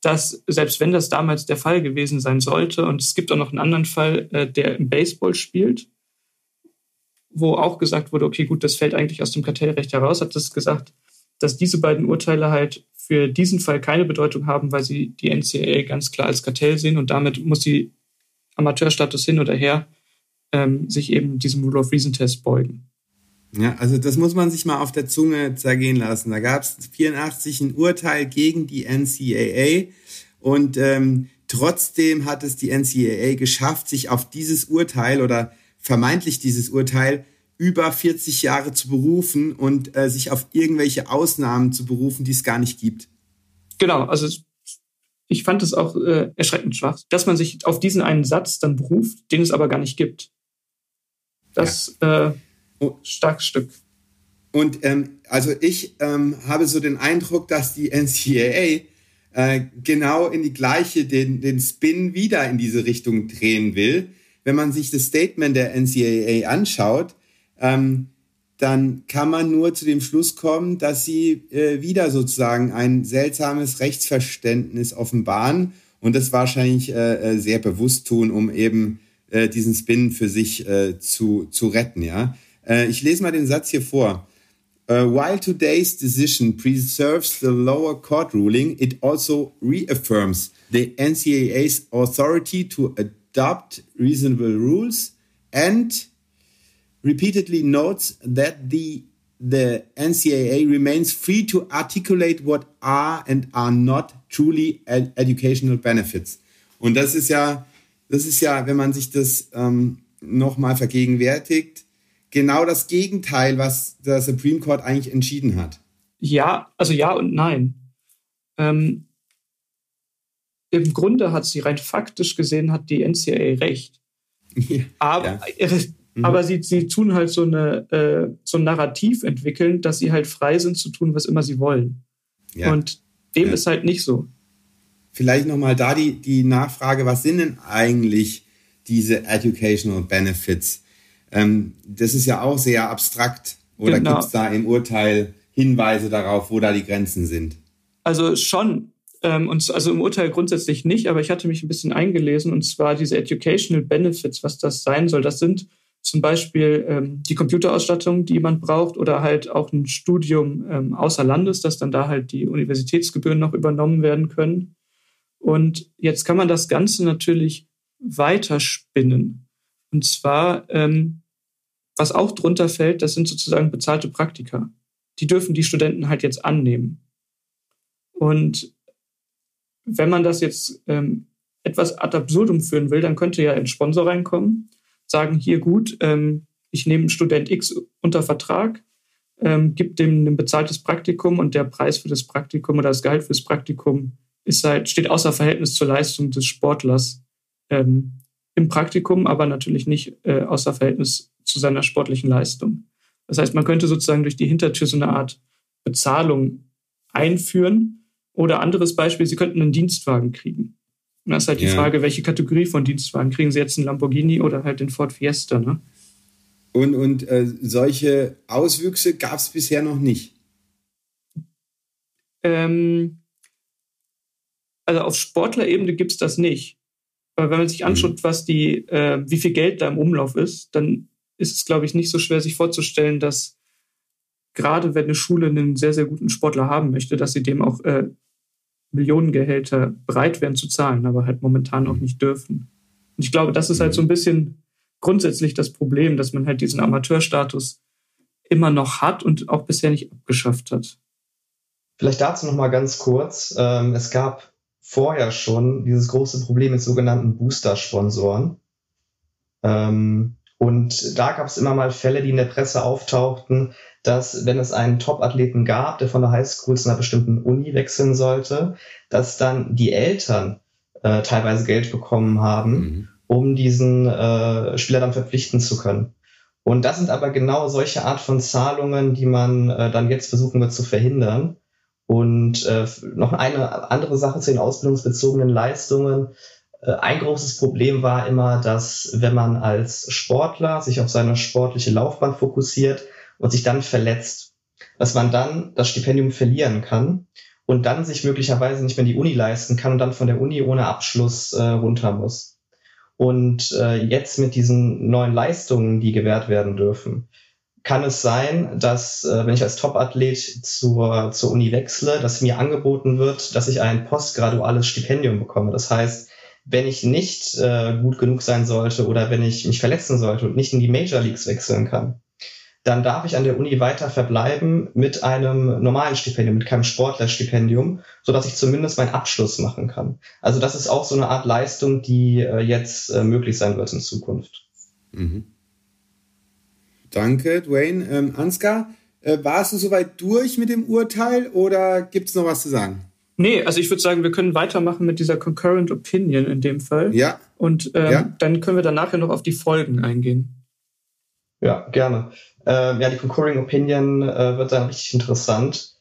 dass selbst wenn das damals der Fall gewesen sein sollte, und es gibt auch noch einen anderen Fall, äh, der im Baseball spielt, wo auch gesagt wurde, okay, gut, das fällt eigentlich aus dem Kartellrecht heraus, hat es gesagt, dass diese beiden Urteile halt für diesen Fall keine Bedeutung haben, weil sie die NCAA ganz klar als Kartell sehen und damit muss die Amateurstatus hin oder her ähm, sich eben diesem Rule of Reason Test beugen. Ja, also das muss man sich mal auf der Zunge zergehen lassen. Da gab es 84 ein Urteil gegen die NCAA und ähm, trotzdem hat es die NCAA geschafft, sich auf dieses Urteil oder vermeintlich dieses Urteil über 40 Jahre zu berufen und äh, sich auf irgendwelche Ausnahmen zu berufen, die es gar nicht gibt. Genau, also ich fand es auch äh, erschreckend schwach, dass man sich auf diesen einen Satz dann beruft, den es aber gar nicht gibt. Das ja. äh, starkes Stück. Und ähm, also ich ähm, habe so den Eindruck, dass die NCAA äh, genau in die gleiche, den, den Spin wieder in diese Richtung drehen will. Wenn man sich das Statement der NCAA anschaut, ähm, dann kann man nur zu dem Schluss kommen, dass sie äh, wieder sozusagen ein seltsames Rechtsverständnis offenbaren und das wahrscheinlich äh, sehr bewusst tun, um eben äh, diesen Spin für sich äh, zu, zu retten. Ja, äh, ich lese mal den Satz hier vor. Uh, while today's decision preserves the lower court ruling, it also reaffirms the NCAA's authority to adopt reasonable rules and repeatedly notes that the the NCAA remains free to articulate what are and are not truly ed educational benefits. Und das ist ja, das ist ja, wenn man sich das ähm, nochmal vergegenwärtigt, genau das Gegenteil, was der Supreme Court eigentlich entschieden hat. Ja, also ja und nein. Ähm, Im Grunde hat sie rein faktisch gesehen, hat die NCAA recht. Ja, aber ja. Aber sie, sie tun halt so, eine, äh, so ein Narrativ entwickeln, dass sie halt frei sind zu tun, was immer sie wollen. Ja. Und dem ist halt nicht so. Vielleicht nochmal da die, die Nachfrage, was sind denn eigentlich diese Educational Benefits? Ähm, das ist ja auch sehr abstrakt. Oder genau. gibt es da im Urteil Hinweise darauf, wo da die Grenzen sind? Also schon. Ähm, und also im Urteil grundsätzlich nicht, aber ich hatte mich ein bisschen eingelesen und zwar diese Educational Benefits, was das sein soll. Das sind zum Beispiel ähm, die Computerausstattung, die man braucht, oder halt auch ein Studium ähm, außer Landes, dass dann da halt die Universitätsgebühren noch übernommen werden können. Und jetzt kann man das Ganze natürlich weiterspinnen. Und zwar, ähm, was auch drunter fällt, das sind sozusagen bezahlte Praktika. Die dürfen die Studenten halt jetzt annehmen. Und wenn man das jetzt ähm, etwas ad absurdum führen will, dann könnte ja ein Sponsor reinkommen, sagen, hier gut, ähm, ich nehme Student X unter Vertrag, ähm, gibt dem ein bezahltes Praktikum und der Preis für das Praktikum oder das Gehalt für das Praktikum ist halt, steht außer Verhältnis zur Leistung des Sportlers ähm, im Praktikum, aber natürlich nicht äh, außer Verhältnis zu seiner sportlichen Leistung. Das heißt, man könnte sozusagen durch die Hintertür so eine Art Bezahlung einführen. Oder anderes Beispiel, Sie könnten einen Dienstwagen kriegen. Und das ist halt ja. die Frage, welche Kategorie von Dienstwagen? Kriegen Sie jetzt einen Lamborghini oder halt den Ford Fiesta? Ne? Und, und äh, solche Auswüchse gab es bisher noch nicht. Ähm, also auf Sportlerebene gibt es das nicht. Aber wenn man sich anschaut, mhm. was die, äh, wie viel Geld da im Umlauf ist, dann ist es, glaube ich, nicht so schwer, sich vorzustellen, dass gerade wenn eine Schule einen sehr, sehr guten Sportler haben möchte, dass sie dem auch äh, Millionengehälter bereit wären zu zahlen, aber halt momentan auch mhm. nicht dürfen. Und ich glaube, das ist halt so ein bisschen grundsätzlich das Problem, dass man halt diesen Amateurstatus immer noch hat und auch bisher nicht abgeschafft hat. Vielleicht dazu noch mal ganz kurz. Ähm, es gab vorher schon dieses große Problem mit sogenannten Booster-Sponsoren. Ähm, und da gab es immer mal Fälle, die in der Presse auftauchten, dass wenn es einen Top-Athleten gab, der von der Highschool zu einer bestimmten Uni wechseln sollte, dass dann die Eltern äh, teilweise Geld bekommen haben, mhm. um diesen äh, Spieler dann verpflichten zu können. Und das sind aber genau solche Art von Zahlungen, die man äh, dann jetzt versuchen wird zu verhindern. Und äh, noch eine andere Sache zu den ausbildungsbezogenen Leistungen. Äh, ein großes Problem war immer, dass wenn man als Sportler sich auf seine sportliche Laufbahn fokussiert und sich dann verletzt, dass man dann das Stipendium verlieren kann und dann sich möglicherweise nicht mehr die Uni leisten kann und dann von der Uni ohne Abschluss äh, runter muss. Und äh, jetzt mit diesen neuen Leistungen, die gewährt werden dürfen, kann es sein, dass äh, wenn ich als Topathlet zur, zur Uni wechsle, dass mir angeboten wird, dass ich ein postgraduales Stipendium bekomme. Das heißt, wenn ich nicht äh, gut genug sein sollte oder wenn ich mich verletzen sollte und nicht in die Major Leagues wechseln kann, dann darf ich an der Uni weiter verbleiben mit einem normalen Stipendium, mit keinem Sportlerstipendium, so dass ich zumindest meinen Abschluss machen kann. Also das ist auch so eine Art Leistung, die äh, jetzt äh, möglich sein wird in Zukunft. Mhm. Danke, Dwayne. Ähm, Ansgar, äh, warst du soweit durch mit dem Urteil oder gibt es noch was zu sagen? Nee, also ich würde sagen, wir können weitermachen mit dieser Concurrent Opinion in dem Fall. Ja. Und ähm, ja. dann können wir dann nachher noch auf die Folgen eingehen. Ja, gerne. Äh, ja, die Concurring Opinion äh, wird dann richtig interessant,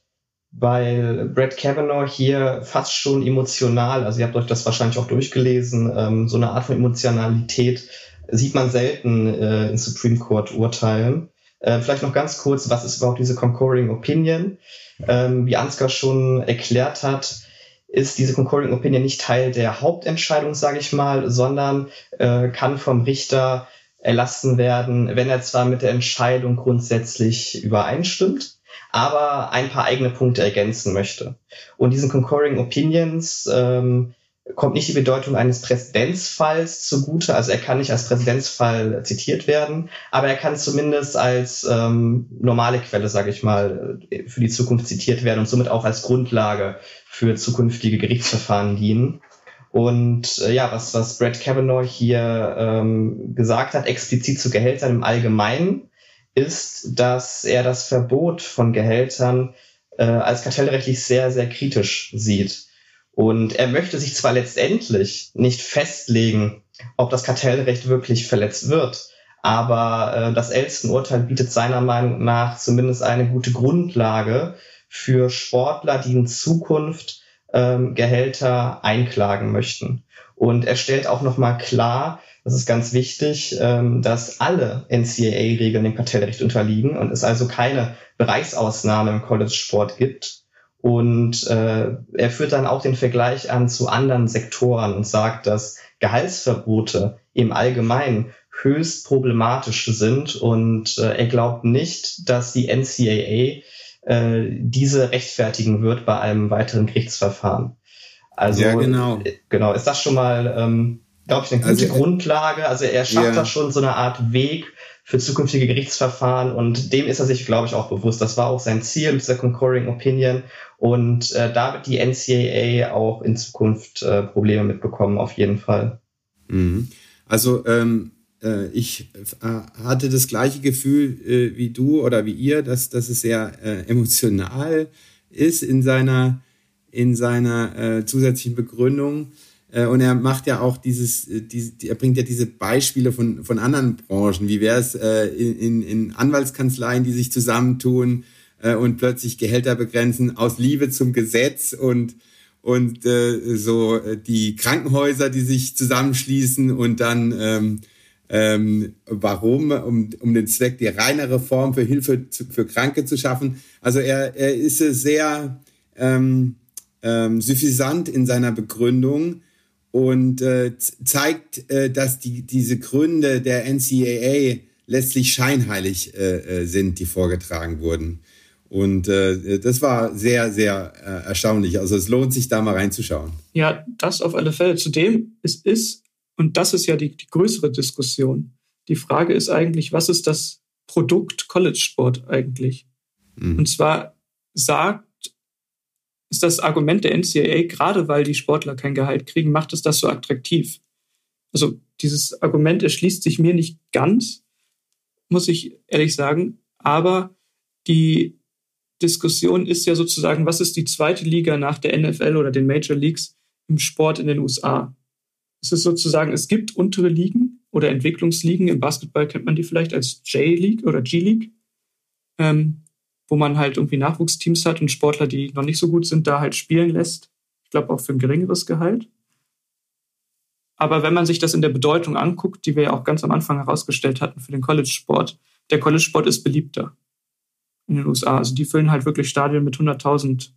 weil Brad Kavanaugh hier fast schon emotional, also ihr habt euch das wahrscheinlich auch durchgelesen, ähm, so eine Art von Emotionalität sieht man selten äh, in Supreme Court Urteilen. Äh, vielleicht noch ganz kurz, was ist überhaupt diese Concurring Opinion? Ähm, wie Ansgar schon erklärt hat, ist diese Concurring Opinion nicht Teil der Hauptentscheidung, sage ich mal, sondern äh, kann vom Richter erlassen werden, wenn er zwar mit der Entscheidung grundsätzlich übereinstimmt, aber ein paar eigene Punkte ergänzen möchte. Und diesen Concurring Opinions ähm, kommt nicht die Bedeutung eines Präzedenzfalls zugute. Also er kann nicht als Präzedenzfall zitiert werden, aber er kann zumindest als ähm, normale Quelle, sage ich mal, für die Zukunft zitiert werden und somit auch als Grundlage für zukünftige Gerichtsverfahren dienen. Und äh, ja, was, was Brett Kavanaugh hier ähm, gesagt hat, explizit zu Gehältern im Allgemeinen, ist, dass er das Verbot von Gehältern äh, als kartellrechtlich sehr, sehr kritisch sieht. Und er möchte sich zwar letztendlich nicht festlegen, ob das Kartellrecht wirklich verletzt wird, aber äh, das Elston-Urteil bietet seiner Meinung nach zumindest eine gute Grundlage für Sportler, die in Zukunft ähm, Gehälter einklagen möchten. Und er stellt auch nochmal klar, das ist ganz wichtig, ähm, dass alle NCAA-Regeln dem Kartellrecht unterliegen und es also keine Bereichsausnahme im College-Sport gibt. Und äh, er führt dann auch den Vergleich an zu anderen Sektoren und sagt, dass Gehaltsverbote im Allgemeinen höchst problematisch sind und äh, er glaubt nicht, dass die NCAA äh, diese rechtfertigen wird bei einem weiteren Gerichtsverfahren. Also ja, genau. Äh, genau, ist das schon mal, ähm, glaube ich, eine gute also, Grundlage. Also er schafft ja. da schon so eine Art Weg für zukünftige Gerichtsverfahren und dem ist er sich, glaube ich, auch bewusst. Das war auch sein Ziel mit dieser Concurring Opinion und äh, da wird die NCAA auch in Zukunft äh, Probleme mitbekommen, auf jeden Fall. Mhm. Also ähm, äh, ich äh, hatte das gleiche Gefühl äh, wie du oder wie ihr, dass, dass es sehr äh, emotional ist in seiner, in seiner zusätzlichen Begründung. Äh, und er macht ja auch dieses, äh, diese, er bringt ja diese Beispiele von, von anderen Branchen. Wie wäre es äh, in, in Anwaltskanzleien, die sich zusammentun und plötzlich Gehälter begrenzen aus Liebe zum Gesetz und und äh, so die Krankenhäuser, die sich zusammenschließen und dann ähm, ähm, warum, um, um den Zweck die reine Reform für Hilfe zu, für Kranke zu schaffen. Also er, er ist sehr ähm, ähm, suffisant in seiner Begründung und äh, zeigt, äh, dass die, diese Gründe der NCAA letztlich scheinheilig äh, äh, sind, die vorgetragen wurden. Und äh, das war sehr, sehr äh, erstaunlich. Also es lohnt sich da mal reinzuschauen. Ja, das auf alle Fälle. Zudem, es ist, und das ist ja die, die größere Diskussion. Die Frage ist eigentlich, was ist das Produkt College Sport eigentlich? Mhm. Und zwar sagt, ist das Argument der NCAA, gerade weil die Sportler kein Gehalt kriegen, macht es das so attraktiv. Also dieses Argument erschließt sich mir nicht ganz, muss ich ehrlich sagen. Aber die Diskussion ist ja sozusagen, was ist die zweite Liga nach der NFL oder den Major Leagues im Sport in den USA? Es ist sozusagen, es gibt untere Ligen oder Entwicklungsligen. Im Basketball kennt man die vielleicht als J-League oder G-League, ähm, wo man halt irgendwie Nachwuchsteams hat und Sportler, die noch nicht so gut sind, da halt spielen lässt. Ich glaube auch für ein geringeres Gehalt. Aber wenn man sich das in der Bedeutung anguckt, die wir ja auch ganz am Anfang herausgestellt hatten für den College-Sport, der College-Sport ist beliebter in den USA. Also die füllen halt wirklich Stadien mit 100.000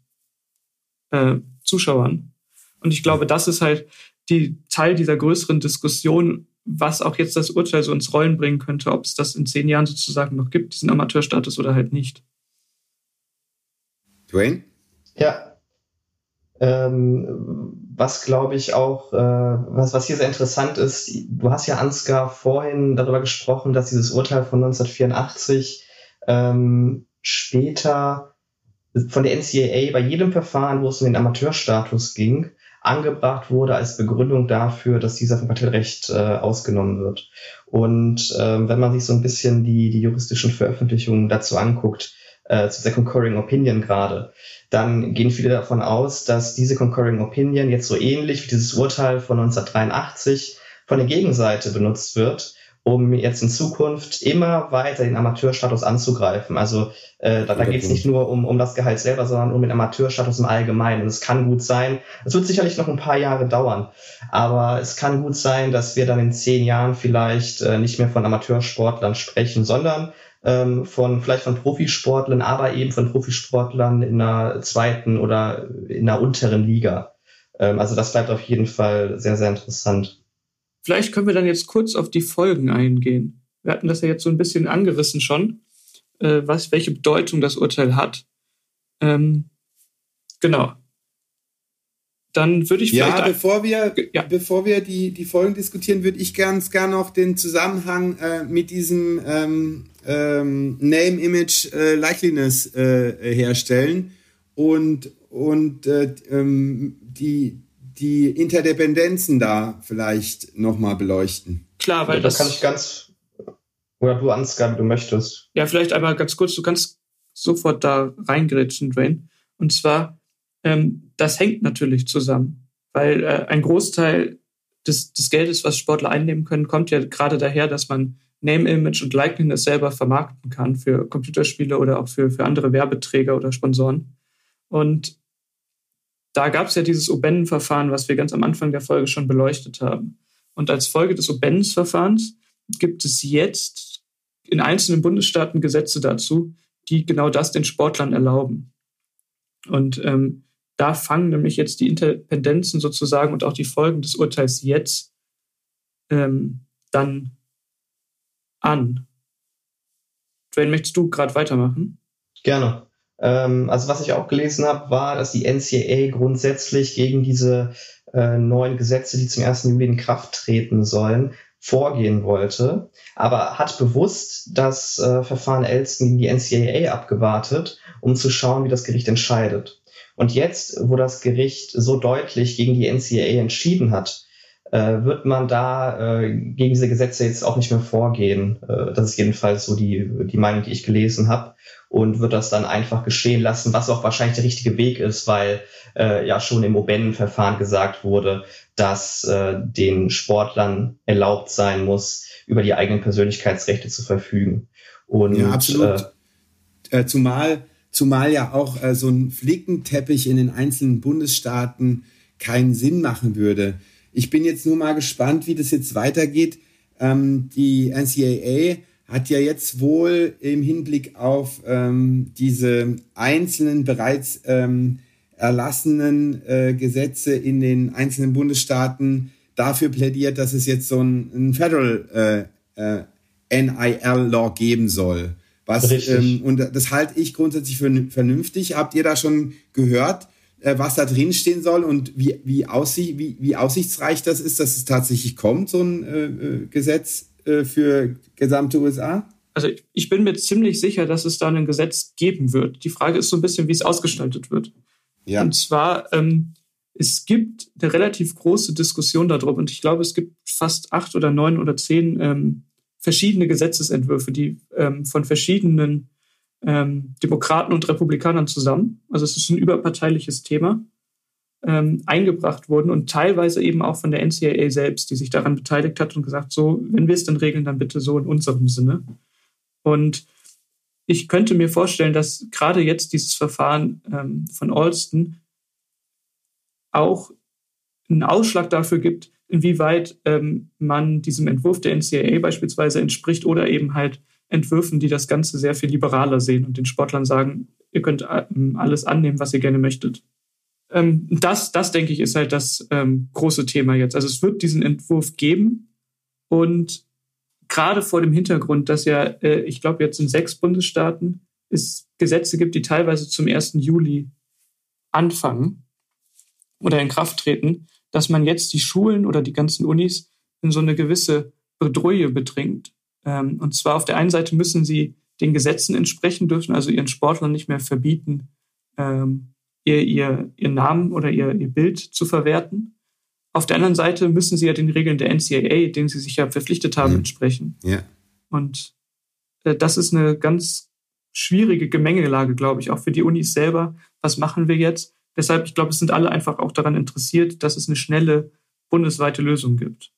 äh, Zuschauern. Und ich glaube, das ist halt die Teil dieser größeren Diskussion, was auch jetzt das Urteil so ins Rollen bringen könnte, ob es das in zehn Jahren sozusagen noch gibt, diesen Amateurstatus oder halt nicht. Dwayne? Ja. Ähm, was glaube ich auch, äh, was, was hier sehr interessant ist, du hast ja Ansgar vorhin darüber gesprochen, dass dieses Urteil von 1984 ähm, später von der NCAA bei jedem Verfahren, wo es um den Amateurstatus ging, angebracht wurde als Begründung dafür, dass dieser vom Kartellrecht äh, ausgenommen wird. Und ähm, wenn man sich so ein bisschen die, die juristischen Veröffentlichungen dazu anguckt, äh, zu der Concurring Opinion gerade, dann gehen viele davon aus, dass diese Concurring Opinion jetzt so ähnlich wie dieses Urteil von 1983 von der Gegenseite benutzt wird, um jetzt in Zukunft immer weiter den Amateurstatus anzugreifen. Also äh, da, da geht es nicht nur um, um das Gehalt selber, sondern um den Amateurstatus im Allgemeinen. Und es kann gut sein, es wird sicherlich noch ein paar Jahre dauern, aber es kann gut sein, dass wir dann in zehn Jahren vielleicht äh, nicht mehr von Amateursportlern sprechen, sondern ähm, von vielleicht von Profisportlern, aber eben von Profisportlern in einer zweiten oder in einer unteren Liga. Ähm, also das bleibt auf jeden Fall sehr, sehr interessant. Vielleicht können wir dann jetzt kurz auf die Folgen eingehen. Wir hatten das ja jetzt so ein bisschen angerissen schon, äh, was, welche Bedeutung das Urteil hat. Ähm, genau. Dann würde ich vielleicht. Ja, bevor wir, ja. bevor wir die, die Folgen diskutieren, würde ich ganz gern noch den Zusammenhang äh, mit diesem ähm, ähm, Name, Image, äh, Likeliness äh, herstellen und, und äh, ähm, die, die Interdependenzen da vielleicht nochmal beleuchten. Klar, weil ja, das, das kann ich ganz, oder du Ansgar, du möchtest. Ja, vielleicht einmal ganz kurz, du kannst sofort da reingrätschen, Dwayne. Und zwar, ähm, das hängt natürlich zusammen, weil äh, ein Großteil des, des Geldes, was Sportler einnehmen können, kommt ja gerade daher, dass man Name, Image und Likeness selber vermarkten kann für Computerspiele oder auch für, für andere Werbeträger oder Sponsoren. Und da gab es ja dieses Obennen-Verfahren, was wir ganz am Anfang der Folge schon beleuchtet haben. Und als Folge des Obennens-Verfahrens gibt es jetzt in einzelnen Bundesstaaten Gesetze dazu, die genau das den Sportlern erlauben. Und ähm, da fangen nämlich jetzt die Interdependenzen sozusagen und auch die Folgen des Urteils jetzt ähm, dann an. Dwayne, möchtest du gerade weitermachen? Gerne. Ähm, also was ich auch gelesen habe, war, dass die NCAA grundsätzlich gegen diese äh, neuen Gesetze, die zum 1. Juli in Kraft treten sollen, vorgehen wollte, aber hat bewusst das äh, Verfahren Elston gegen die NCAA abgewartet, um zu schauen, wie das Gericht entscheidet. Und jetzt, wo das Gericht so deutlich gegen die NCAA entschieden hat, äh, wird man da äh, gegen diese Gesetze jetzt auch nicht mehr vorgehen. Äh, das ist jedenfalls so die, die Meinung, die ich gelesen habe. Und wird das dann einfach geschehen lassen, was auch wahrscheinlich der richtige Weg ist, weil äh, ja schon im Oben-Verfahren gesagt wurde, dass äh, den Sportlern erlaubt sein muss, über die eigenen Persönlichkeitsrechte zu verfügen. Und, ja, absolut. Äh, zumal, zumal ja auch äh, so ein Flickenteppich in den einzelnen Bundesstaaten keinen Sinn machen würde. Ich bin jetzt nur mal gespannt, wie das jetzt weitergeht. Ähm, die NCAA hat ja jetzt wohl im Hinblick auf ähm, diese einzelnen bereits ähm, erlassenen äh, Gesetze in den einzelnen Bundesstaaten dafür plädiert, dass es jetzt so ein, ein Federal äh, äh, NIL-Law geben soll. Was, ähm, und das halte ich grundsätzlich für vernünftig. Habt ihr da schon gehört, äh, was da drin stehen soll und wie, wie, aussicht, wie, wie aussichtsreich das ist, dass es tatsächlich kommt, so ein äh, äh Gesetz äh, für gesamte USA? Also ich bin mir ziemlich sicher, dass es da ein Gesetz geben wird. Die Frage ist so ein bisschen, wie es ausgestaltet wird. Ja. Und zwar, ähm, es gibt eine relativ große Diskussion darüber und ich glaube, es gibt fast acht oder neun oder zehn ähm, verschiedene Gesetzesentwürfe, die ähm, von verschiedenen ähm, Demokraten und Republikanern zusammen, also es ist ein überparteiliches Thema, ähm, eingebracht wurden und teilweise eben auch von der NCAA selbst, die sich daran beteiligt hat und gesagt, so, wenn wir es dann regeln, dann bitte so in unserem Sinne. Und ich könnte mir vorstellen, dass gerade jetzt dieses Verfahren ähm, von Alston auch einen Ausschlag dafür gibt, inwieweit ähm, man diesem Entwurf der NCAA beispielsweise entspricht oder eben halt Entwürfen, die das Ganze sehr viel liberaler sehen und den Sportlern sagen, ihr könnt ähm, alles annehmen, was ihr gerne möchtet. Ähm, das, das denke ich, ist halt das ähm, große Thema jetzt. Also es wird diesen Entwurf geben und gerade vor dem Hintergrund, dass ja, äh, ich glaube, jetzt in sechs Bundesstaaten es Gesetze gibt, die teilweise zum 1. Juli anfangen oder in Kraft treten, dass man jetzt die Schulen oder die ganzen Unis in so eine gewisse Bedrohung bedringt. Ähm, und zwar auf der einen Seite müssen sie den Gesetzen entsprechen dürfen, also ihren Sportlern nicht mehr verbieten, ähm, ihr, ihr, ihr Namen oder ihr, ihr Bild zu verwerten. Auf der anderen Seite müssen sie ja den Regeln der NCAA, denen sie sich ja verpflichtet haben, ja. entsprechen. Ja. Und äh, das ist eine ganz schwierige Gemengelage, glaube ich, auch für die Unis selber. Was machen wir jetzt? Deshalb, ich glaube, es sind alle einfach auch daran interessiert, dass es eine schnelle bundesweite Lösung gibt.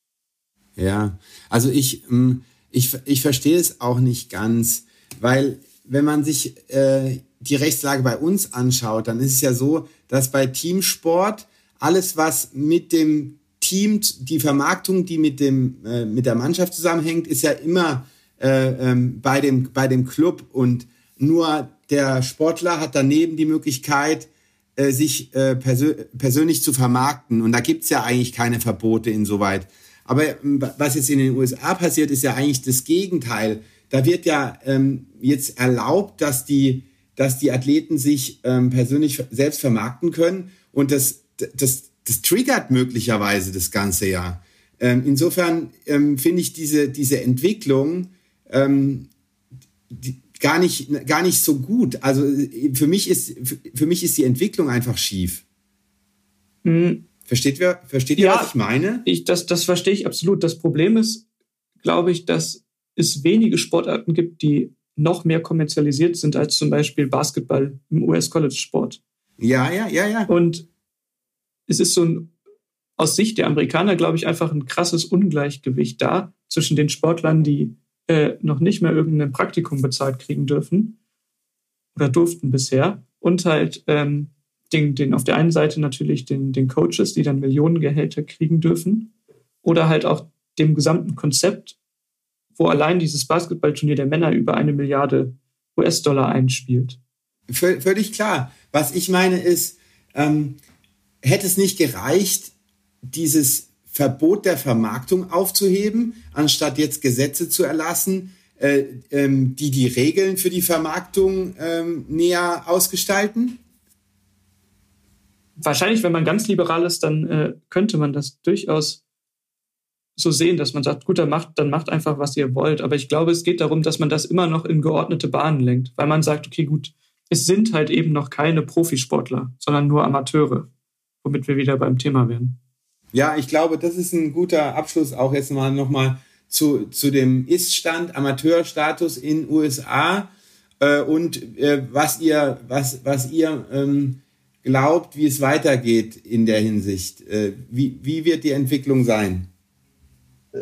Ja, also ich, ähm, ich, ich verstehe es auch nicht ganz, weil wenn man sich äh, die Rechtslage bei uns anschaut, dann ist es ja so, dass bei Teamsport alles, was mit dem Team, die Vermarktung, die mit, dem, äh, mit der Mannschaft zusammenhängt, ist ja immer äh, ähm, bei, dem, bei dem Club und nur der Sportler hat daneben die Möglichkeit, äh, sich äh, persö persönlich zu vermarkten. Und da gibt's ja eigentlich keine Verbote insoweit. Aber ähm, was jetzt in den USA passiert, ist ja eigentlich das Gegenteil. Da wird ja ähm, jetzt erlaubt, dass die, dass die Athleten sich ähm, persönlich selbst vermarkten können. Und das, das, das triggert möglicherweise das Ganze ja. Ähm, insofern ähm, finde ich diese, diese Entwicklung ähm, die, gar nicht, gar nicht so gut. Also für mich ist, für mich ist die Entwicklung einfach schief. Mhm. Versteht, wer, versteht ihr, ja, was ich meine? Ich, das, das verstehe ich absolut. Das Problem ist, glaube ich, dass es wenige Sportarten gibt, die noch mehr kommerzialisiert sind als zum Beispiel Basketball im US-College-Sport. Ja, ja, ja, ja. Und es ist so ein, aus Sicht der Amerikaner, glaube ich, einfach ein krasses Ungleichgewicht da zwischen den Sportlern, die äh, noch nicht mehr irgendein Praktikum bezahlt kriegen dürfen oder durften bisher und halt ähm, den, den auf der einen Seite natürlich den, den Coaches, die dann Millionengehälter kriegen dürfen, oder halt auch dem gesamten Konzept, wo allein dieses Basketballturnier der Männer über eine Milliarde US-Dollar einspielt. Völlig klar. Was ich meine ist, ähm, hätte es nicht gereicht, dieses Verbot der Vermarktung aufzuheben, anstatt jetzt Gesetze zu erlassen, äh, ähm, die die Regeln für die Vermarktung ähm, näher ausgestalten? Wahrscheinlich, wenn man ganz liberal ist, dann äh, könnte man das durchaus so sehen, dass man sagt, gut, dann macht, dann macht einfach, was ihr wollt. Aber ich glaube, es geht darum, dass man das immer noch in geordnete Bahnen lenkt, weil man sagt, okay, gut, es sind halt eben noch keine Profisportler, sondern nur Amateure, womit wir wieder beim Thema wären. Ja, ich glaube, das ist ein guter Abschluss auch jetzt mal nochmal zu, zu dem Ist-Stand, Amateurstatus in USA äh, und äh, was ihr, was, was ihr ähm, glaubt, wie es weitergeht in der Hinsicht. Äh, wie, wie wird die Entwicklung sein?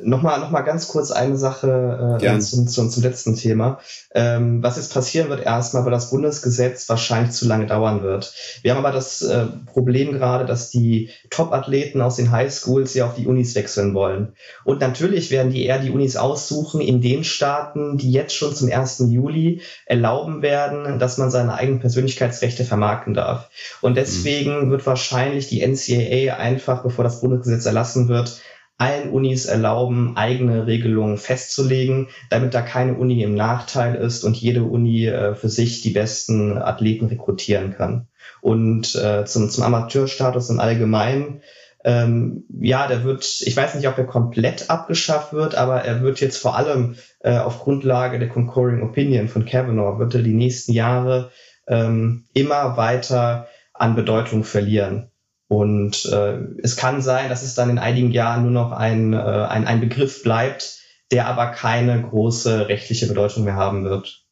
Nochmal, noch mal ganz kurz eine Sache äh, zum, zum, zum letzten Thema. Ähm, was jetzt passieren wird erstmal, weil das Bundesgesetz wahrscheinlich zu lange dauern wird. Wir haben aber das äh, Problem gerade, dass die Top-Athleten aus den Highschools ja auf die Unis wechseln wollen. Und natürlich werden die eher die Unis aussuchen in den Staaten, die jetzt schon zum 1. Juli erlauben werden, dass man seine eigenen Persönlichkeitsrechte vermarkten darf. Und deswegen mhm. wird wahrscheinlich die NCAA einfach, bevor das Bundesgesetz erlassen wird, allen Unis erlauben, eigene Regelungen festzulegen, damit da keine Uni im Nachteil ist und jede Uni äh, für sich die besten Athleten rekrutieren kann. Und äh, zum, zum Amateurstatus im Allgemeinen, ähm, ja, der wird, ich weiß nicht, ob er komplett abgeschafft wird, aber er wird jetzt vor allem äh, auf Grundlage der Concurring Opinion von Kavanaugh, wird er die nächsten Jahre ähm, immer weiter an Bedeutung verlieren. Und äh, es kann sein, dass es dann in einigen Jahren nur noch ein, äh, ein, ein Begriff bleibt, der aber keine große rechtliche Bedeutung mehr haben wird.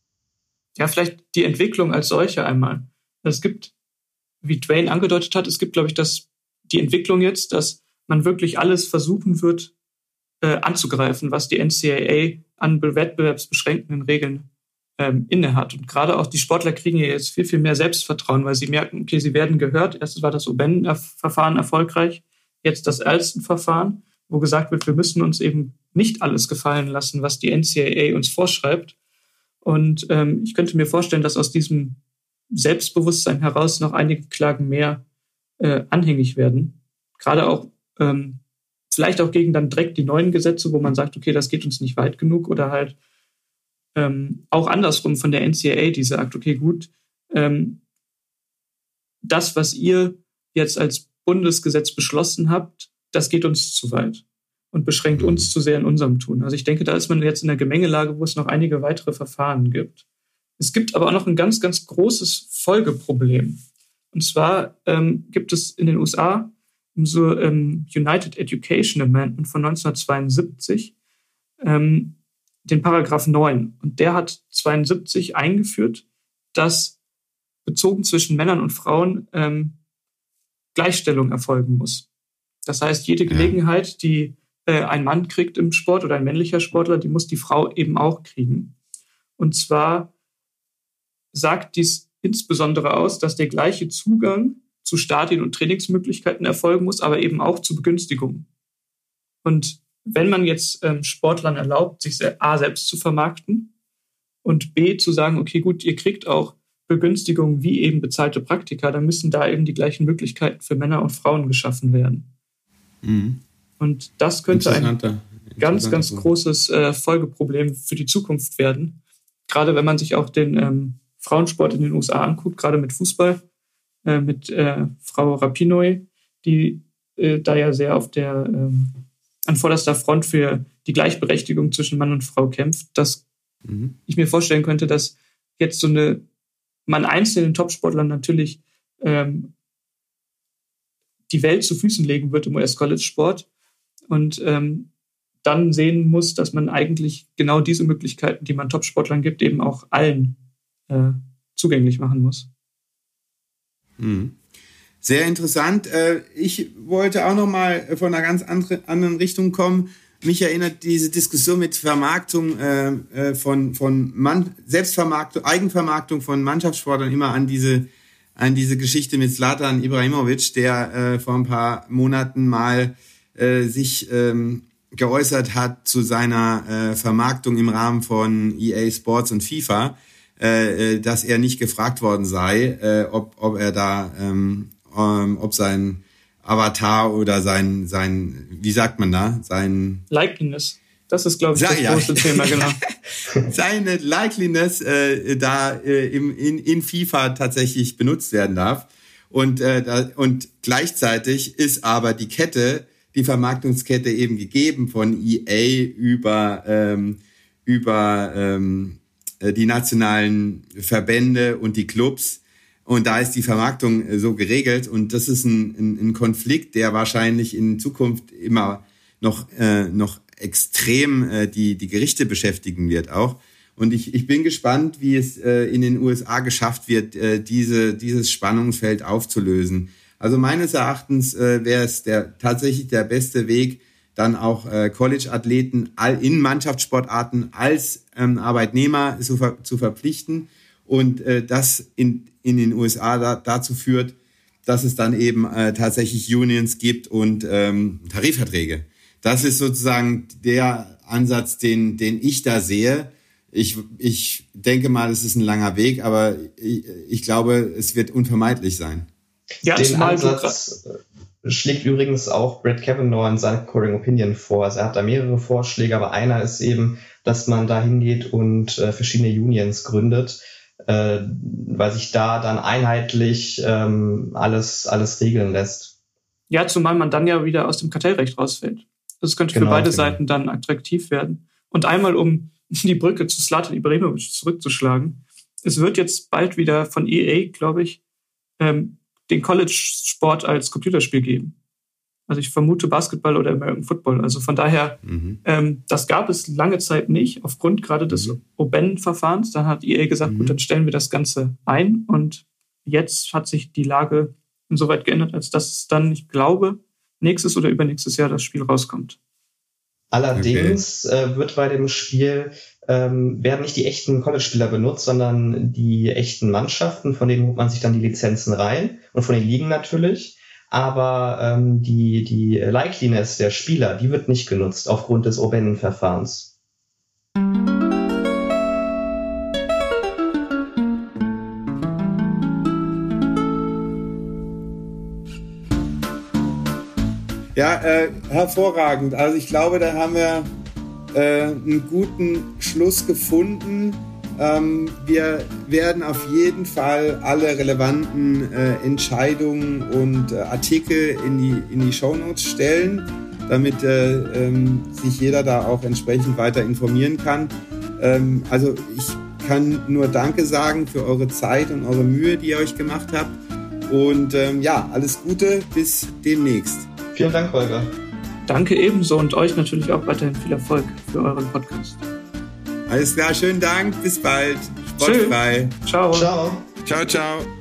Ja, vielleicht die Entwicklung als solche einmal. Es gibt, wie Dwayne angedeutet hat, es gibt, glaube ich, das, die Entwicklung jetzt, dass man wirklich alles versuchen wird äh, anzugreifen, was die NCAA an wettbewerbsbeschränkenden Regeln ähm, innehat. Und gerade auch die Sportler kriegen ja jetzt viel, viel mehr Selbstvertrauen, weil sie merken, okay, sie werden gehört. Erstes war das Oben-Verfahren erfolgreich, jetzt das Alston-Verfahren, wo gesagt wird, wir müssen uns eben nicht alles gefallen lassen, was die NCAA uns vorschreibt. Und ähm, ich könnte mir vorstellen, dass aus diesem Selbstbewusstsein heraus noch einige Klagen mehr äh, anhängig werden. Gerade auch ähm, vielleicht auch gegen dann direkt die neuen Gesetze, wo man sagt, okay, das geht uns nicht weit genug oder halt ähm, auch andersrum von der NCAA, die sagt, okay, gut, ähm, das, was ihr jetzt als Bundesgesetz beschlossen habt, das geht uns zu weit und beschränkt uns mhm. zu sehr in unserem Tun. Also ich denke, da ist man jetzt in der Gemengelage, wo es noch einige weitere Verfahren gibt. Es gibt aber auch noch ein ganz, ganz großes Folgeproblem. Und zwar ähm, gibt es in den USA so ähm, United Education Amendment von 1972, ähm, den Paragraph 9. Und der hat 72 eingeführt, dass bezogen zwischen Männern und Frauen ähm, Gleichstellung erfolgen muss. Das heißt, jede Gelegenheit, die äh, ein Mann kriegt im Sport oder ein männlicher Sportler, die muss die Frau eben auch kriegen. Und zwar sagt dies insbesondere aus, dass der gleiche Zugang zu Stadien und Trainingsmöglichkeiten erfolgen muss, aber eben auch zu Begünstigungen. Und wenn man jetzt ähm, Sportlern erlaubt, sich A selbst zu vermarkten und B zu sagen, okay, gut, ihr kriegt auch Begünstigungen wie eben bezahlte Praktika, dann müssen da eben die gleichen Möglichkeiten für Männer und Frauen geschaffen werden. Mhm. Und das könnte ein ganz, ganz großes äh, Folgeproblem für die Zukunft werden. Gerade wenn man sich auch den ähm, Frauensport in den USA anguckt, gerade mit Fußball, äh, mit äh, Frau Rapinoe, die äh, da ja sehr auf der ähm, an vorderster Front für die Gleichberechtigung zwischen Mann und Frau kämpft, dass mhm. ich mir vorstellen könnte, dass jetzt so eine man einzelnen Topsportlern natürlich ähm, die Welt zu Füßen legen wird im US-College-Sport und ähm, dann sehen muss, dass man eigentlich genau diese Möglichkeiten, die man Topsportlern gibt, eben auch allen äh, zugänglich machen muss. Mhm. Sehr interessant. Äh, ich wollte auch noch mal von einer ganz anderen Richtung kommen. Mich erinnert diese Diskussion mit Vermarktung äh, äh, von, von Mann, Selbstvermarktung, Eigenvermarktung von Mannschaftssportlern immer an diese, an diese Geschichte mit Zlatan Ibrahimovic, der vor ein paar Monaten mal sich ähm, geäußert hat zu seiner Vermarktung im Rahmen von EA Sports und FIFA, dass er nicht gefragt worden sei, ob, ob er da ähm, ähm, ob sein Avatar oder sein, sein, wie sagt man da, sein Likeliness. Das ist, glaube ich, das ja, große Thema, genau. Seine Likeliness äh, da äh, im, in, in FIFA tatsächlich benutzt werden darf. Und, äh, da, und gleichzeitig ist aber die Kette, die Vermarktungskette eben gegeben von EA über, ähm, über ähm, äh, die nationalen Verbände und die Clubs Und da ist die Vermarktung äh, so geregelt. Und das ist ein, ein, ein Konflikt, der wahrscheinlich in Zukunft immer noch, äh, noch extrem äh, die, die Gerichte beschäftigen wird auch. Und ich, ich bin gespannt, wie es äh, in den USA geschafft wird, äh, diese, dieses Spannungsfeld aufzulösen. Also meines Erachtens äh, wäre es der, tatsächlich der beste Weg, dann auch äh, College-Athleten in Mannschaftssportarten als ähm, Arbeitnehmer zu, ver zu verpflichten und äh, das in, in den USA da, dazu führt, dass es dann eben äh, tatsächlich Unions gibt und ähm, Tarifverträge. Das ist sozusagen der Ansatz, den, den ich da sehe. Ich, ich denke mal, es ist ein langer Weg, aber ich, ich glaube, es wird unvermeidlich sein. Ja, den Ansatz schlägt übrigens auch Brett Kavanaugh in seiner Coring Opinion vor. Also er hat da mehrere Vorschläge, aber einer ist eben, dass man da hingeht und äh, verschiedene Unions gründet, äh, weil sich da dann einheitlich ähm, alles, alles regeln lässt. Ja, zumal man dann ja wieder aus dem Kartellrecht rausfällt. Das könnte genau, für beide genau. Seiten dann attraktiv werden. Und einmal, um die Brücke zu Slatan Ibrahimovic zurückzuschlagen, es wird jetzt bald wieder von EA, glaube ich, ähm, den College-Sport als Computerspiel geben. Also ich vermute Basketball oder American Football. Also von daher, mhm. ähm, das gab es lange Zeit nicht, aufgrund gerade des mhm. Oben-Verfahrens. Dann hat EA gesagt, mhm. gut, dann stellen wir das Ganze ein. Und jetzt hat sich die Lage insoweit geändert, als dass es dann, ich glaube, nächstes oder übernächstes Jahr das Spiel rauskommt. Allerdings okay. äh, wird bei dem Spiel ähm, werden nicht die echten College-Spieler benutzt, sondern die echten Mannschaften, von denen holt man sich dann die Lizenzen rein und von den Ligen natürlich. Aber ähm, die, die Likeliness der Spieler, die wird nicht genutzt aufgrund des Oben-Verfahrens. Ja, äh, hervorragend. Also ich glaube, da haben wir äh, einen guten Schluss gefunden. Ähm, wir werden auf jeden Fall alle relevanten äh, Entscheidungen und äh, Artikel in die, in die Shownotes stellen, damit äh, ähm, sich jeder da auch entsprechend weiter informieren kann. Ähm, also ich kann nur Danke sagen für eure Zeit und eure Mühe, die ihr euch gemacht habt. Und ähm, ja, alles Gute, bis demnächst. Vielen Dank, Holger. Danke ebenso und euch natürlich auch weiterhin viel Erfolg für euren Podcast. Alles klar, schönen Dank, bis bald. Sportfrei. Ciao. Ciao. Ciao, ciao.